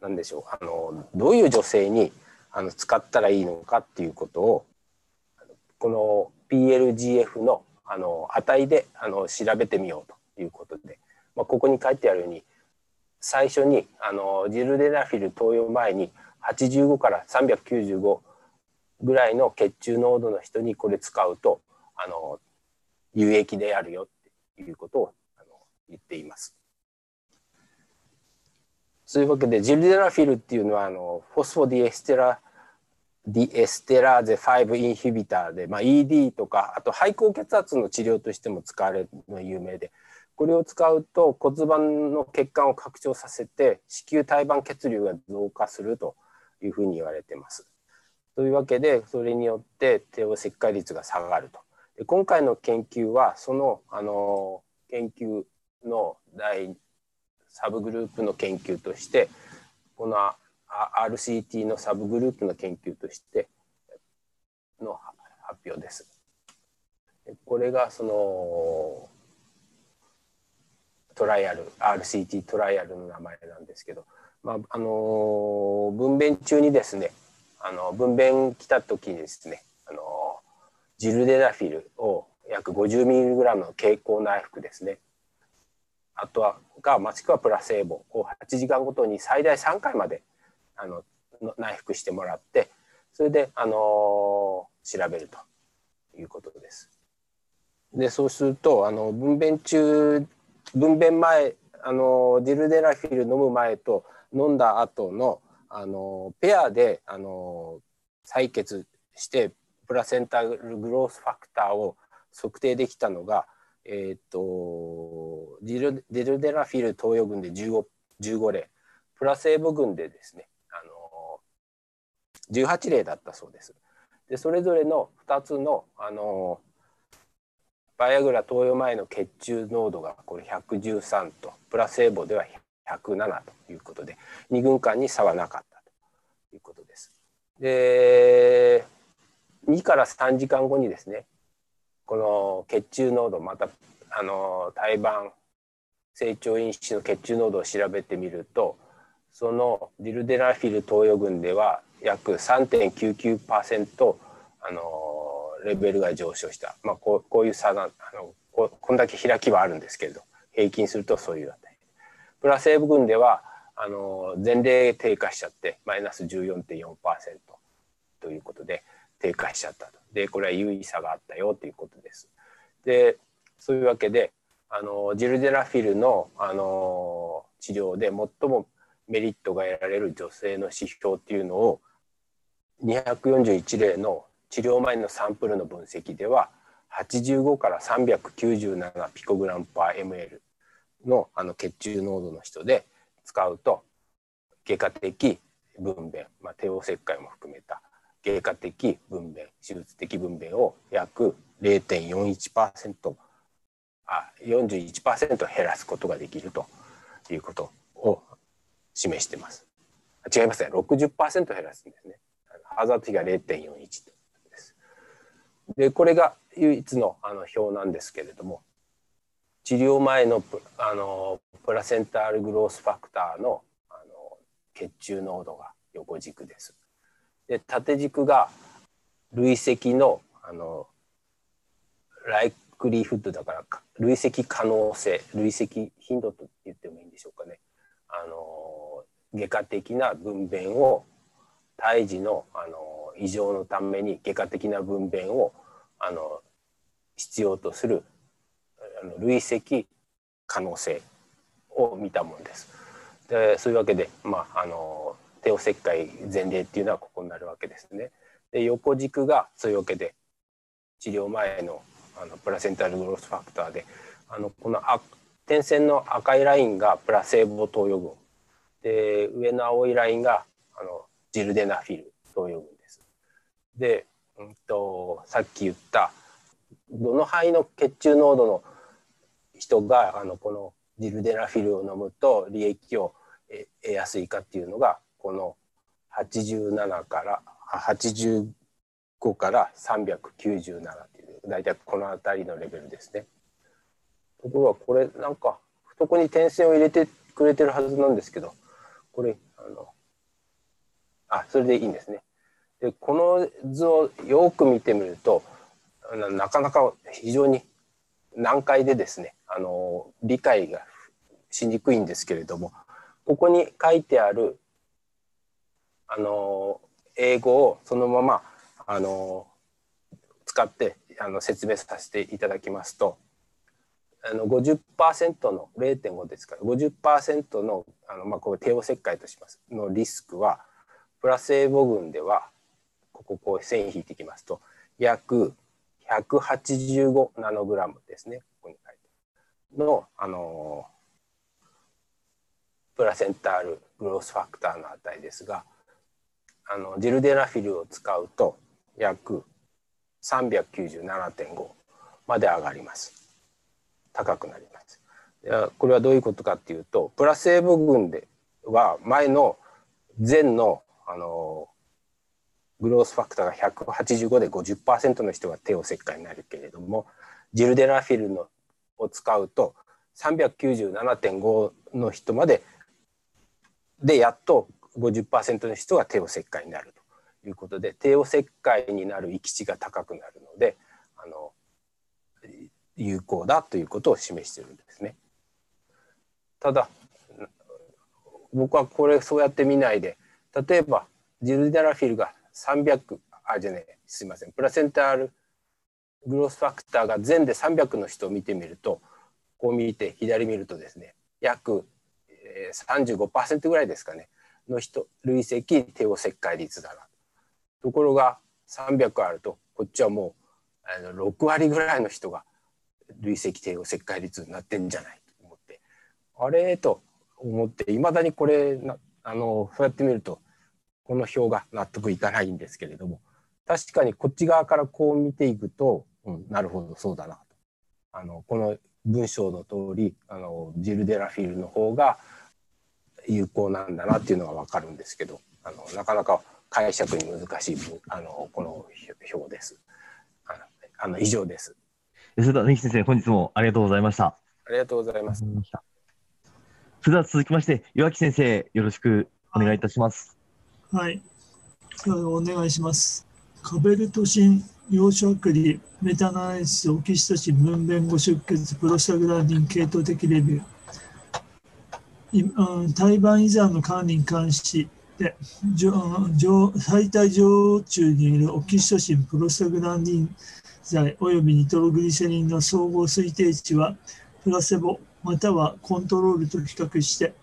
なんでしょうあのどういう女性にあの使ったらいいのかっていうことをこの PLGF のあの値であの調べてみようということで、まあ、ここに書いてあるように最初にあのジルデナフィル投与前に85から395ぐらいの血中濃度の人にこれ使うとあの有益であるよっていうことをあの言っています。そういうわけでジルデナフィルっていうのはあのフォスフォディエステラディエステラーゼ5インヒビターで、まあ、ED とかあと肺高血圧の治療としても使われるのが有名でこれを使うと骨盤の血管を拡張させて子宮胎盤血流が増加するというふうに言われてます。というわけでそれによって帝王切開率が下がると。で今回の研究はそのあの研究の第サブグループの研究としてこの RCT のサブグループの研究としての発表です。これがそのトライアル RCT トライアルの名前なんですけど、まあ、あの分娩中にですねあの分娩来た時にですねあのジルデナフィルを約 50mg の経口内服ですねあとはがもしくはプラセーボを8時間ごとに最大3回まであの内服してもらってそれであの調べるということです。でそうするとあの分娩中分娩前あのディルデラフィル飲む前と飲んだ後のあのペアであの採血してプラセンタルグロースファクターを測定できたのが、えーと、ディルデルデラフィル投与群で 15, 15例プラセーボ群でですね18例だったそうです。でそれぞれの2つのあのバイアグラ投与前の血中濃度がこれ113とプラセーボでは107ということで2軍間に差はなかったということです。で2から3時間後にですねこの血中濃度またあの胎盤成長因子の血中濃度を調べてみるとそのディルデラフィル投与群では約3.99%あのレベルが上昇した、まあ、こうこういう差なあのここんだけ開きはあるんですけれど平均するとそういう値。プラセーブ群ではあの前例低下しちゃってマイナス14.4%ということで低下しちゃったと。でこれは有意差があったよということです。でそういうわけであのジルデラフィルのあの治療で最もメリットが得られる女性の指標っていうのを241例の治療前のサンプルの分析では85から397ピコグラムパー ml のあの血中濃度の人で使うと外科的分娩、まあ、帝王切開も含めた外科的分娩手術的分娩を約0.41%あ41%減らすことができるということを示してます。違いますね60%減らすんですね。ハザード比が0.41です。でこれが唯一のあの表なんですけれども治療前のあのプラセンタールグロースファクターのあの血中濃度が横軸です。で縦軸が累積のあのライクリーフッドだから累積可能性累積頻度と言ってもいいんでしょうかねあの外科的な分娩を胎児のあの異常のために外科的な分娩をあの必要とするあの累積可能性を見たものです。でそういうわけで、まあ、あの帝王切開前例っていうのはここになるわけですね。で横軸がそういうわけで治療前のあのプラセンタルグロスファクターであのこのあ点線の赤いラインがプラセーボ投与群で上の青いラインがあのジルデナフィル投与群です。で、うんと、さっき言ったどの範囲の血中濃度の人があのこのジルデナフィルを飲むと利益を得やすいかっていうのがこの87から85から397っていう大体この辺りのレベルですね。ところがこれなんか懐に点線を入れてくれてるはずなんですけどこれあのあそれでいいんですね。でこの図をよく見てみるとなかなか非常に難解でですねあの理解がしにくいんですけれどもここに書いてあるあの英語をそのままあの使ってあの説明させていただきますとあの50%の0.5ですから50%のあの、まあ、これ帝王切開とします。のリスクはプラセーボ群ではこここう線引いていきますと約185ナノグラムですねここに書いて。のあのプラセンタールグロースファクターの値ですがあのジルデナフィルを使うと約397.5まで上がります。高くなります。これはどういうことかっていうとプラセーブ群では前の前のあのグロースファクターが185で50%の人が帝王切開になるけれどもジルデナフィルのを使うと397.5の人まででやっと50%の人が帝王切開になるということで帝王切開になる閾値が高くなるのであの有効だということを示しているんですね。ただ僕はこれそうやって見ないで例えばジルデラフィルが300あじゃねすいませんプラセンタールグロスファクターが全で300の人を見てみるとこう見て左見るとですね約35%ぐらいですかねの人累積帝王切開率だな。ところが300あるとこっちはもうあの6割ぐらいの人が累積帝王切開率になってんじゃないと思って。あれ？と思っていまだにこれなあのそうやって見るとこの表が納得いかないんですけれども確かにこっち側からこう見ていくと、うん、なるほどそうだなと。あのこの文章の通りありジル・デラフィールの方が有効なんだなっていうのが分かるんですけどあのなかなか解釈に難しいあのこの表です。あの以上です。それでは、根先生、本日もありがとうございました。ありがとうございます。それでは続きまして、岩木先生、よろしくお願いいたします。はい。お願いします。カベルトシン、陽子アクリ、メタナイス、オキシトシン、分娩後出血、プロスタグランディン、系統的レビュー。胎盤依存の管理に関して最大常中にいるオキシトシン、プロスタグランディン剤及びニトログリセリンの総合推定値はプラセボまたはコントロールと比較して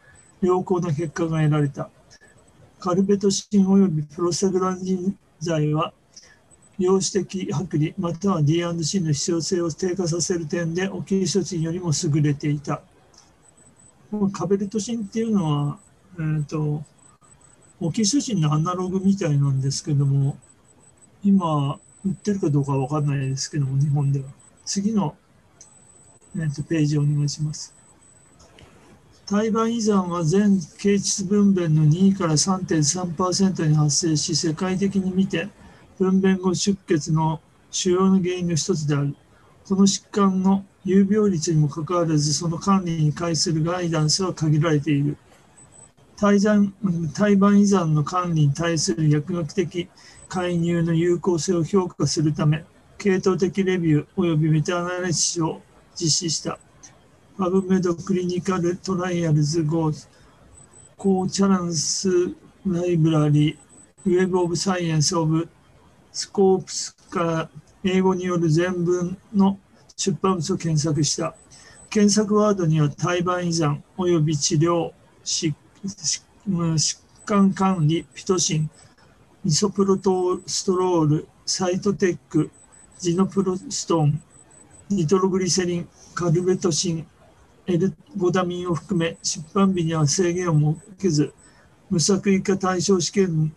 良好な結果が得られた。カルベトシン及びプロスタグランディン剤は量子的剥離または D&C の必要性を低下させる点でオキシトシンよりも優れていた。カベルトシンっていうのは、えーと、オキシシンのアナログみたいなんですけども今売ってるかどうかわかんないですけども、日本では。次の、えー、とページをお願いします。胎盤依存は全経腟分娩の2から3.3%に発生し、世界的に見て分娩後出血の主要な原因の一つである。この疾患の有病率にもかかわらず、その管理に関するガイダンスは限られている。胎盤胎盤依存の管理に対する薬学的介入の有効性を評価するため、系統的レビュー及びメタアナリシスを実施した。 PubMed ClinicalTrials.gov、Cochrane Library、Web of Science and Scopus から英語による全文の出版物を検索した。検索ワードには胎盤遺残及び治療、疾患管理、 Pitocin、ミソプロストール、 Cytotec、ジノプロストン、ニトログリセリン、カルベトシン、エルゴダミンを含め出版日には制限を設けず、無作為化対象試験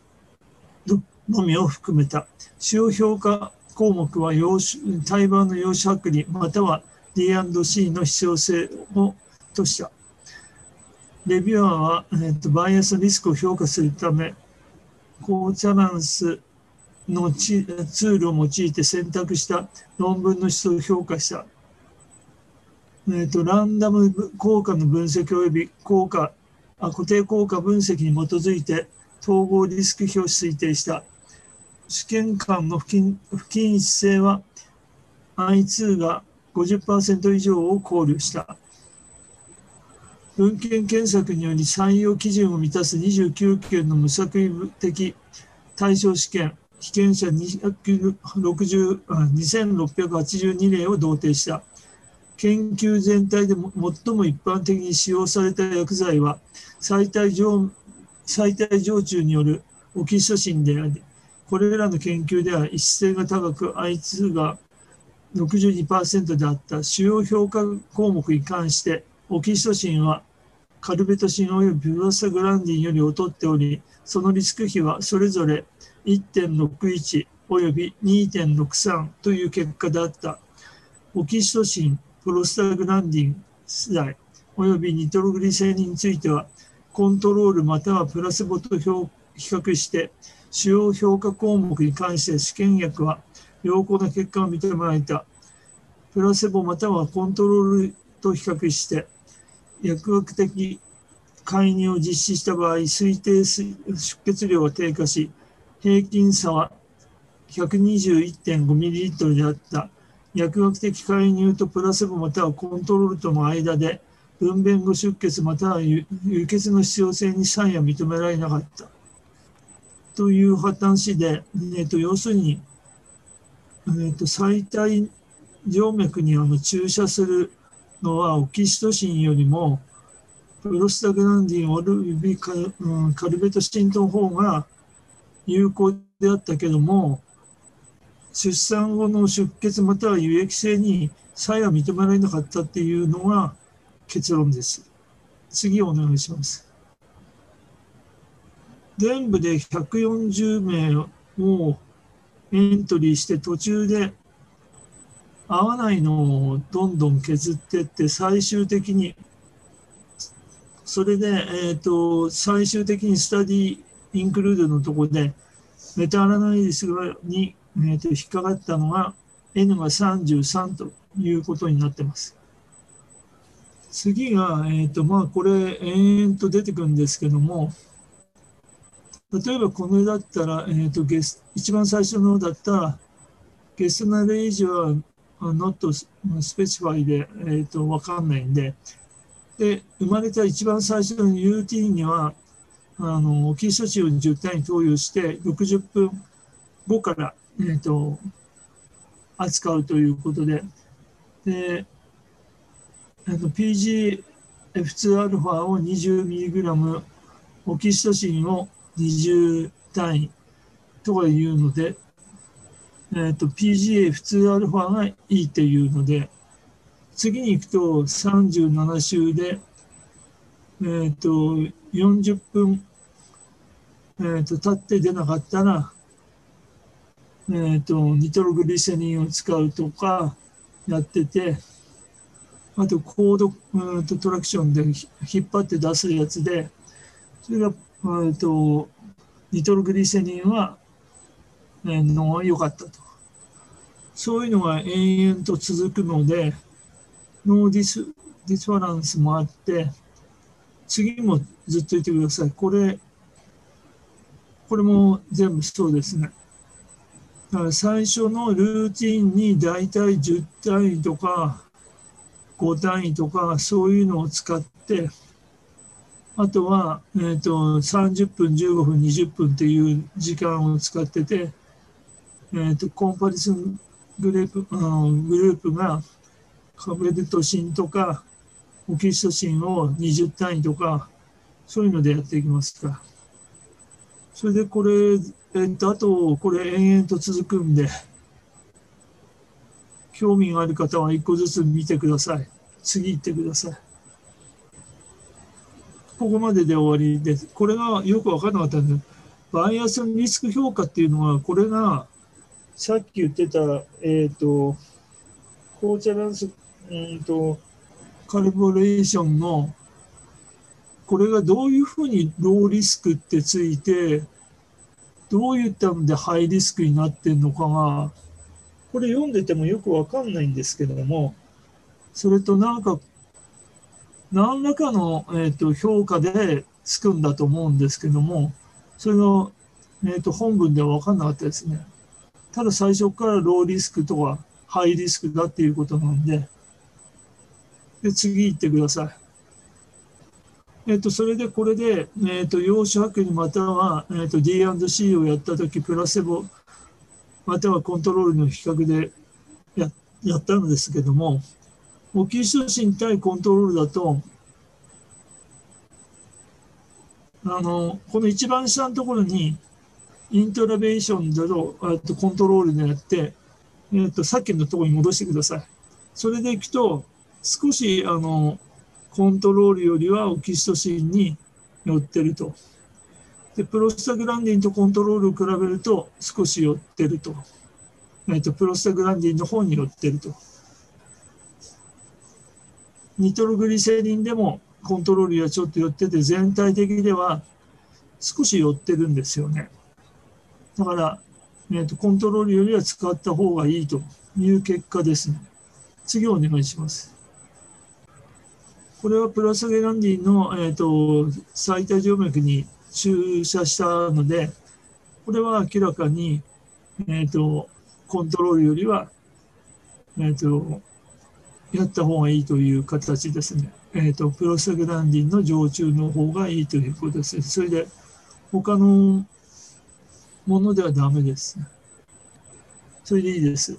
のみを含めた主要評価項目は対話の用紙剥離または D&C の必要性をとした。レビュアーは、えーと、バイアスリスクを評価するため、コーチャランスのツールを用いて選択した論文の質を評価した。えーと、ランダム効果の分析及び効果あ固定効果分析に基づいて統合リスク表を推定した。試験官の不均一性は I2 が50%以上を考慮した。文献検索により採用基準を満たす29件の無作為的対象試験、被験者2682例を同定した。研究全体で最も一般的に使用された薬剤は、最大常最大常駐によるオキシトシンであり、これらの研究では一致性が高く I2 が62%であった。主要評価項目に関してオキシトシンはカルベトシン及びプロスタグランディンより劣っておりそのリスク比はそれぞれ1.61及び2.63という結果であった。オキシトシンプロスタグランディン次第及びニトログリセリンについてはコントロールまたはプラセボと比較して主要評価項目に関して試験薬は良好な結果を認められた。プラセボまたはコントロールと比較して薬学的介入を実施した場合、推定出血量が低下し、平均差は 121.5ml であった。薬学的介入とプラセボまたはコントロールとの間で、分娩後出血または輸血の必要性に差異は認められなかった。という話で、えーと、要するに、えーと、最大静脈にあの注射するのはオキシトシンよりもプロスタグランディンおよびカ,、うん、カルベトシンの方が有効であったけども出産後の出血または輸液性に差異は認められなかったっていうのが結論です。次お願いします。全部で140名をエントリーして途中で合わないのをどんどん削ってって最終的にそれで、えーと、最終的にスタディインクルードのところでメタアラナリスに、えーと、引っかかったのが N が33ということになってます。次が、えーとまあ、これ延々と出てくるんですけども例えばこの絵だったら、えーと、ゲス一番最初のだったら、ゲストナレージは not specify で、えーと、分かんないんで、で、生まれた一番最初の UT には、あの、キー処置を10単位投与して、60分後から、えーと、扱うということで、で、あの PGF2α を 20mg、オキシトシンを20単位とかいうので、えーと、PGA 普通アルファがいいっていうので、次に行くと37週で、えーと、40分、えーと、経って出なかったら、えーと、ニトログリセニンを使うとかやってて、あとコード、うん、とトラクションで引っ張って出すやつで、それがえとニトログリセニンは、えー、の良かったと。そういうのが延々と続くので、ノーディスディスバランスもあって、次もずっと言ってください。これ、これも全部そうですね。だから最初のルーティンに大体10単位とか5単位とかそういうのを使ってあとは、えーと、30分15分20分っていう時間を使ってて、えーと、コンパリスングループ,、うん、グループがカベルトシンとかオキシトシンを20単位とかそういうのでやっていきますか。それでこれ、えー、とあとこれ延々と続くんで興味がある方は1個ずつ見てください。次行ってください。ここまでで終わりです。これがよく分からなかったんです、バイアスリスク評価っていうのは、これがさっき言ってた、えっ、ー、と、コーチャランス、うんと、カルボレーションの、これがどういうふうにローリスクってついて、どういったのでハイリスクになってるのかが、これ読んでてもよくわかんないんですけども、それとなんか何らかの、えーと、評価でつくんだと思うんですけども、それの、えーと、本文では分かんなかったですね。ただ最初からローリスクとかハイリスクだっていうことなんで、で次行ってください。えっ、ー、と、それでこれで、えっ、ー、と、陽子剥離または、えっ、ー、と、D&C をやったとき、プラセボ、またはコントロールの比較でややったのですけども、オキシトシン対コントロールだと、あの、この一番下のところに、イントラベーションだと、とコントロールでやって、えー、と、さっきのところに戻してください。それでいくと、少し、あの、コントロールよりはオキシトシンに寄ってると。で、プロスタグランディンとコントロールを比べると少し寄ってると。えっ、と、プロスタグランディンの方に寄ってると。ニトログリセリンでもコントロールはちょっと寄ってて全体的では少し寄ってるんですよね。だから、えーと、コントロールよりは使った方がいいという結果ですね。次お願いします。これはプラスゲランディンの、えーと、最大静脈に注射したので、これは明らかに、えーと、コントロールよりは、えーとやった方がいいという形ですね。えっ、ー、と、プロスタグランディンの常駐の方がいいということです。それで、他のものではダメです。それでいいです。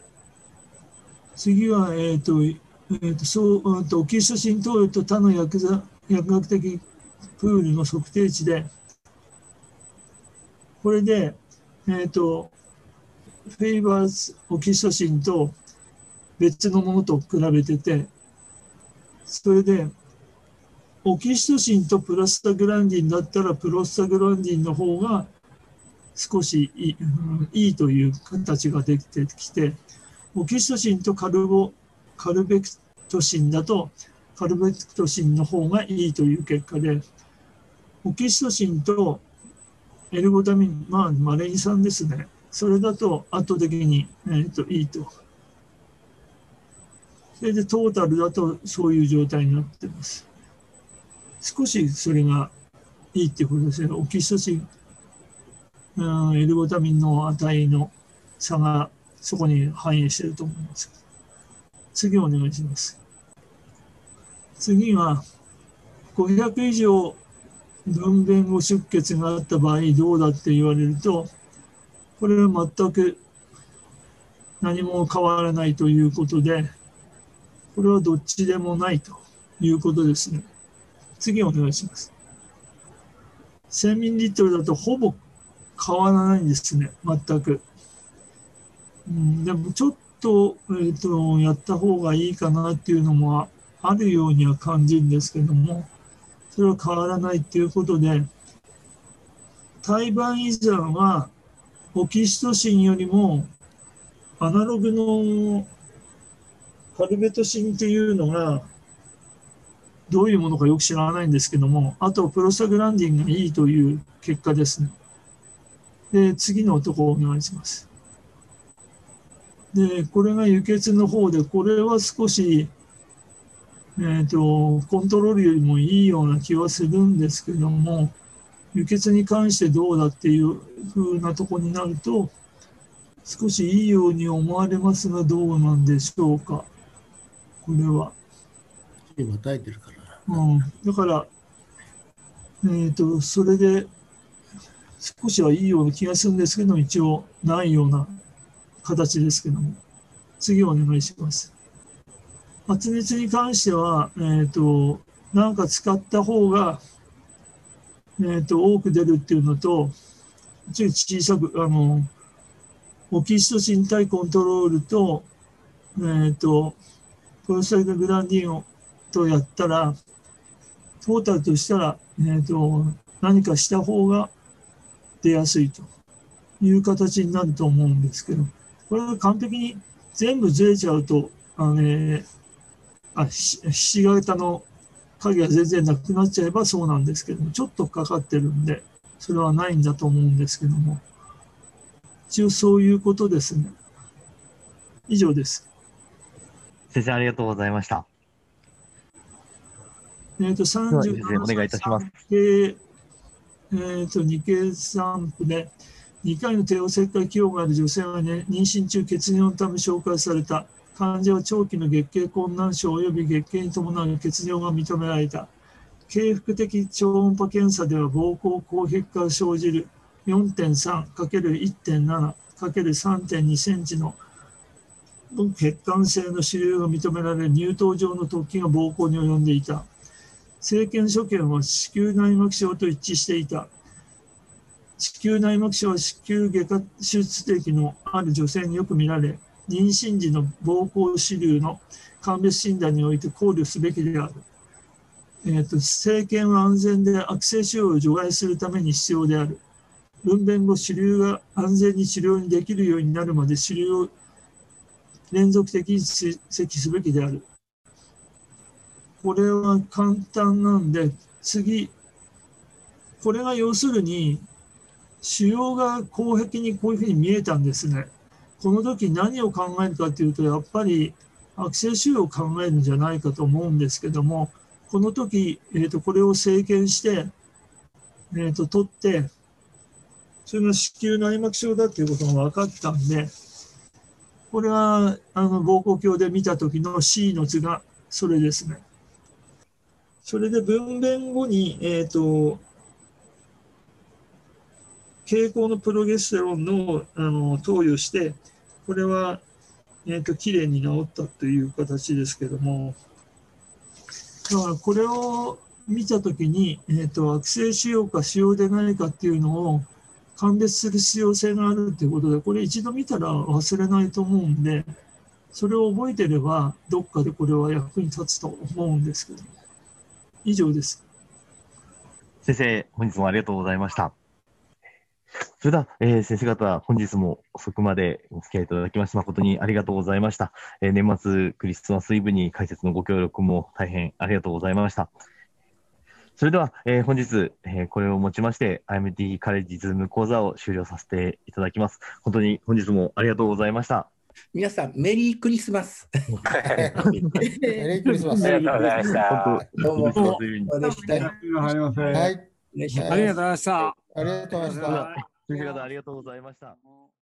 次は、えっ、ー、と、えーとそうと、オキシトシン投与と他の薬薬学的プールの測定値で、これで、えっ、ー、と、フェイバーズオキシトシンと別のものと比べてて、それで、オキシトシンとプラスタグランディンだったら、プロスタグランディンの方が少しいい,、いいという形ができてきて、オキシトシンとカルボカルベクトシンだと、カルベクトシンの方がいいという結果で、オキシトシンとエルゴタミン、まあ、マレイン酸ですね。それだと圧倒的に、えーといいとそれでトータルだとそういう状態になってます。少しそれがいいっていうことですね。オキシトシン、うん、エルゴタミンの値の差がそこに反映してると思います。次お願いします。次は、500以上分娩後出血があった場合どうだって言われると、これは全く何も変わらないということで、これはどっちでもないということですね。次お願いします。1000ミリリットルだとほぼ変わらないんですね、全く。うん、でもちょっと,、えーと、やった方がいいかなっていうのもあるようには感じるんですけども、それは変わらないっていうことで、胎盤依存はオキシトシンよりもアナログのカルベトシンっていうのが、どういうものかよく知らないんですけども、あとプロスタグランディンがいいという結果ですね。で、次の男をお願いします。で、これが輸血の方で、これは少し、えっ、ー、と、コントロールよりもいいような気はするんですけども、輸血に関してどうだっていう風なとこになると、少しいいように思われますがどうなんでしょうかこれは。今耐えてるから。うん、だから、えー、とそれで少しはいいような気がするんですけど一応ないような形ですけども。次お願いします。発熱に関しては、えー、となんか使った方が、えー、と多く出るっていうのとちょい小さくあのオキシトシン体コントロールと,、えー、とプロスタググランディンをとやったら、トータルとしたら、えーと、何かした方が出やすいという形になると思うんですけど、これが完璧に全部ずれちゃうと、あのね、あひし形の影が全然なくなっちゃえばそうなんですけども、ちょっとかかってるんで、それはないんだと思うんですけども、一応そういうことですね。以上です。先生、ありがとうございました。えー、とでは先生お願いいたしますえー、と日経散布で2回の帝王切開起用がある女性が、ね、妊娠中血尿のため紹介された。患者は長期の月経困難症及び月経に伴う血尿が認められた。経腹的超音波検査では膀胱高血化が生じる 4.3×1.7×3.2 センチの血管性の主流が認められ乳頭状の突起が膀胱に及んでいた政権所見は子宮内膜症と一致していた。子宮内膜症は子宮外科手術的のある女性によく見られ、妊娠時の膀胱支流の鑑別診断において考慮すべきである。えーと、政権は安全で悪性腫瘍を除外するために必要である。分娩後、主流が安全に治療にできるようになるまで主流を連続的に追跡すべきである。これは簡単なんで、次、これが要するに、腫瘍が口壁にこういうふうに見えたんですね。この時何を考えるかというと、やっぱり悪性腫瘍を考えるんじゃないかと思うんですけども、この時、えー、とこれを生検して、えー、と取って、それが子宮内膜症だということが分かったんで、これはあの膀胱鏡で見た時の C の図がそれですね。それで分娩後に、えーと、経口のプロゲステロンのあの投与して、これは、えーと、きれいに治ったという形ですけども、だからこれを見たときに、えーと、悪性腫瘍か腫瘍でないかっていうのを鑑別する必要性があるということで、これ一度見たら忘れないと思うんで、それを覚えてれば、どっかでこれは役に立つと思うんですけど。以上です。先生、本日もありがとうございました。それでは、えー先生方、本日も遅くまでお付き合いいただきまして誠にありがとうございました。えー年末クリスマスイブに解説のご協力も大変ありがとうございました。それでは、えー本日、えーこれをもちまして、IMT カレッジズーム講座を終了させていただきます。本当に本日もありがとうございました。皆さん、メリークリスマス。メリークリスマス。ありがとうございました。本どうも、当、クリスマスイブにそうでした。はい。おはい。願いしますありがとうございました。ありがとうございました。ありがとうございました。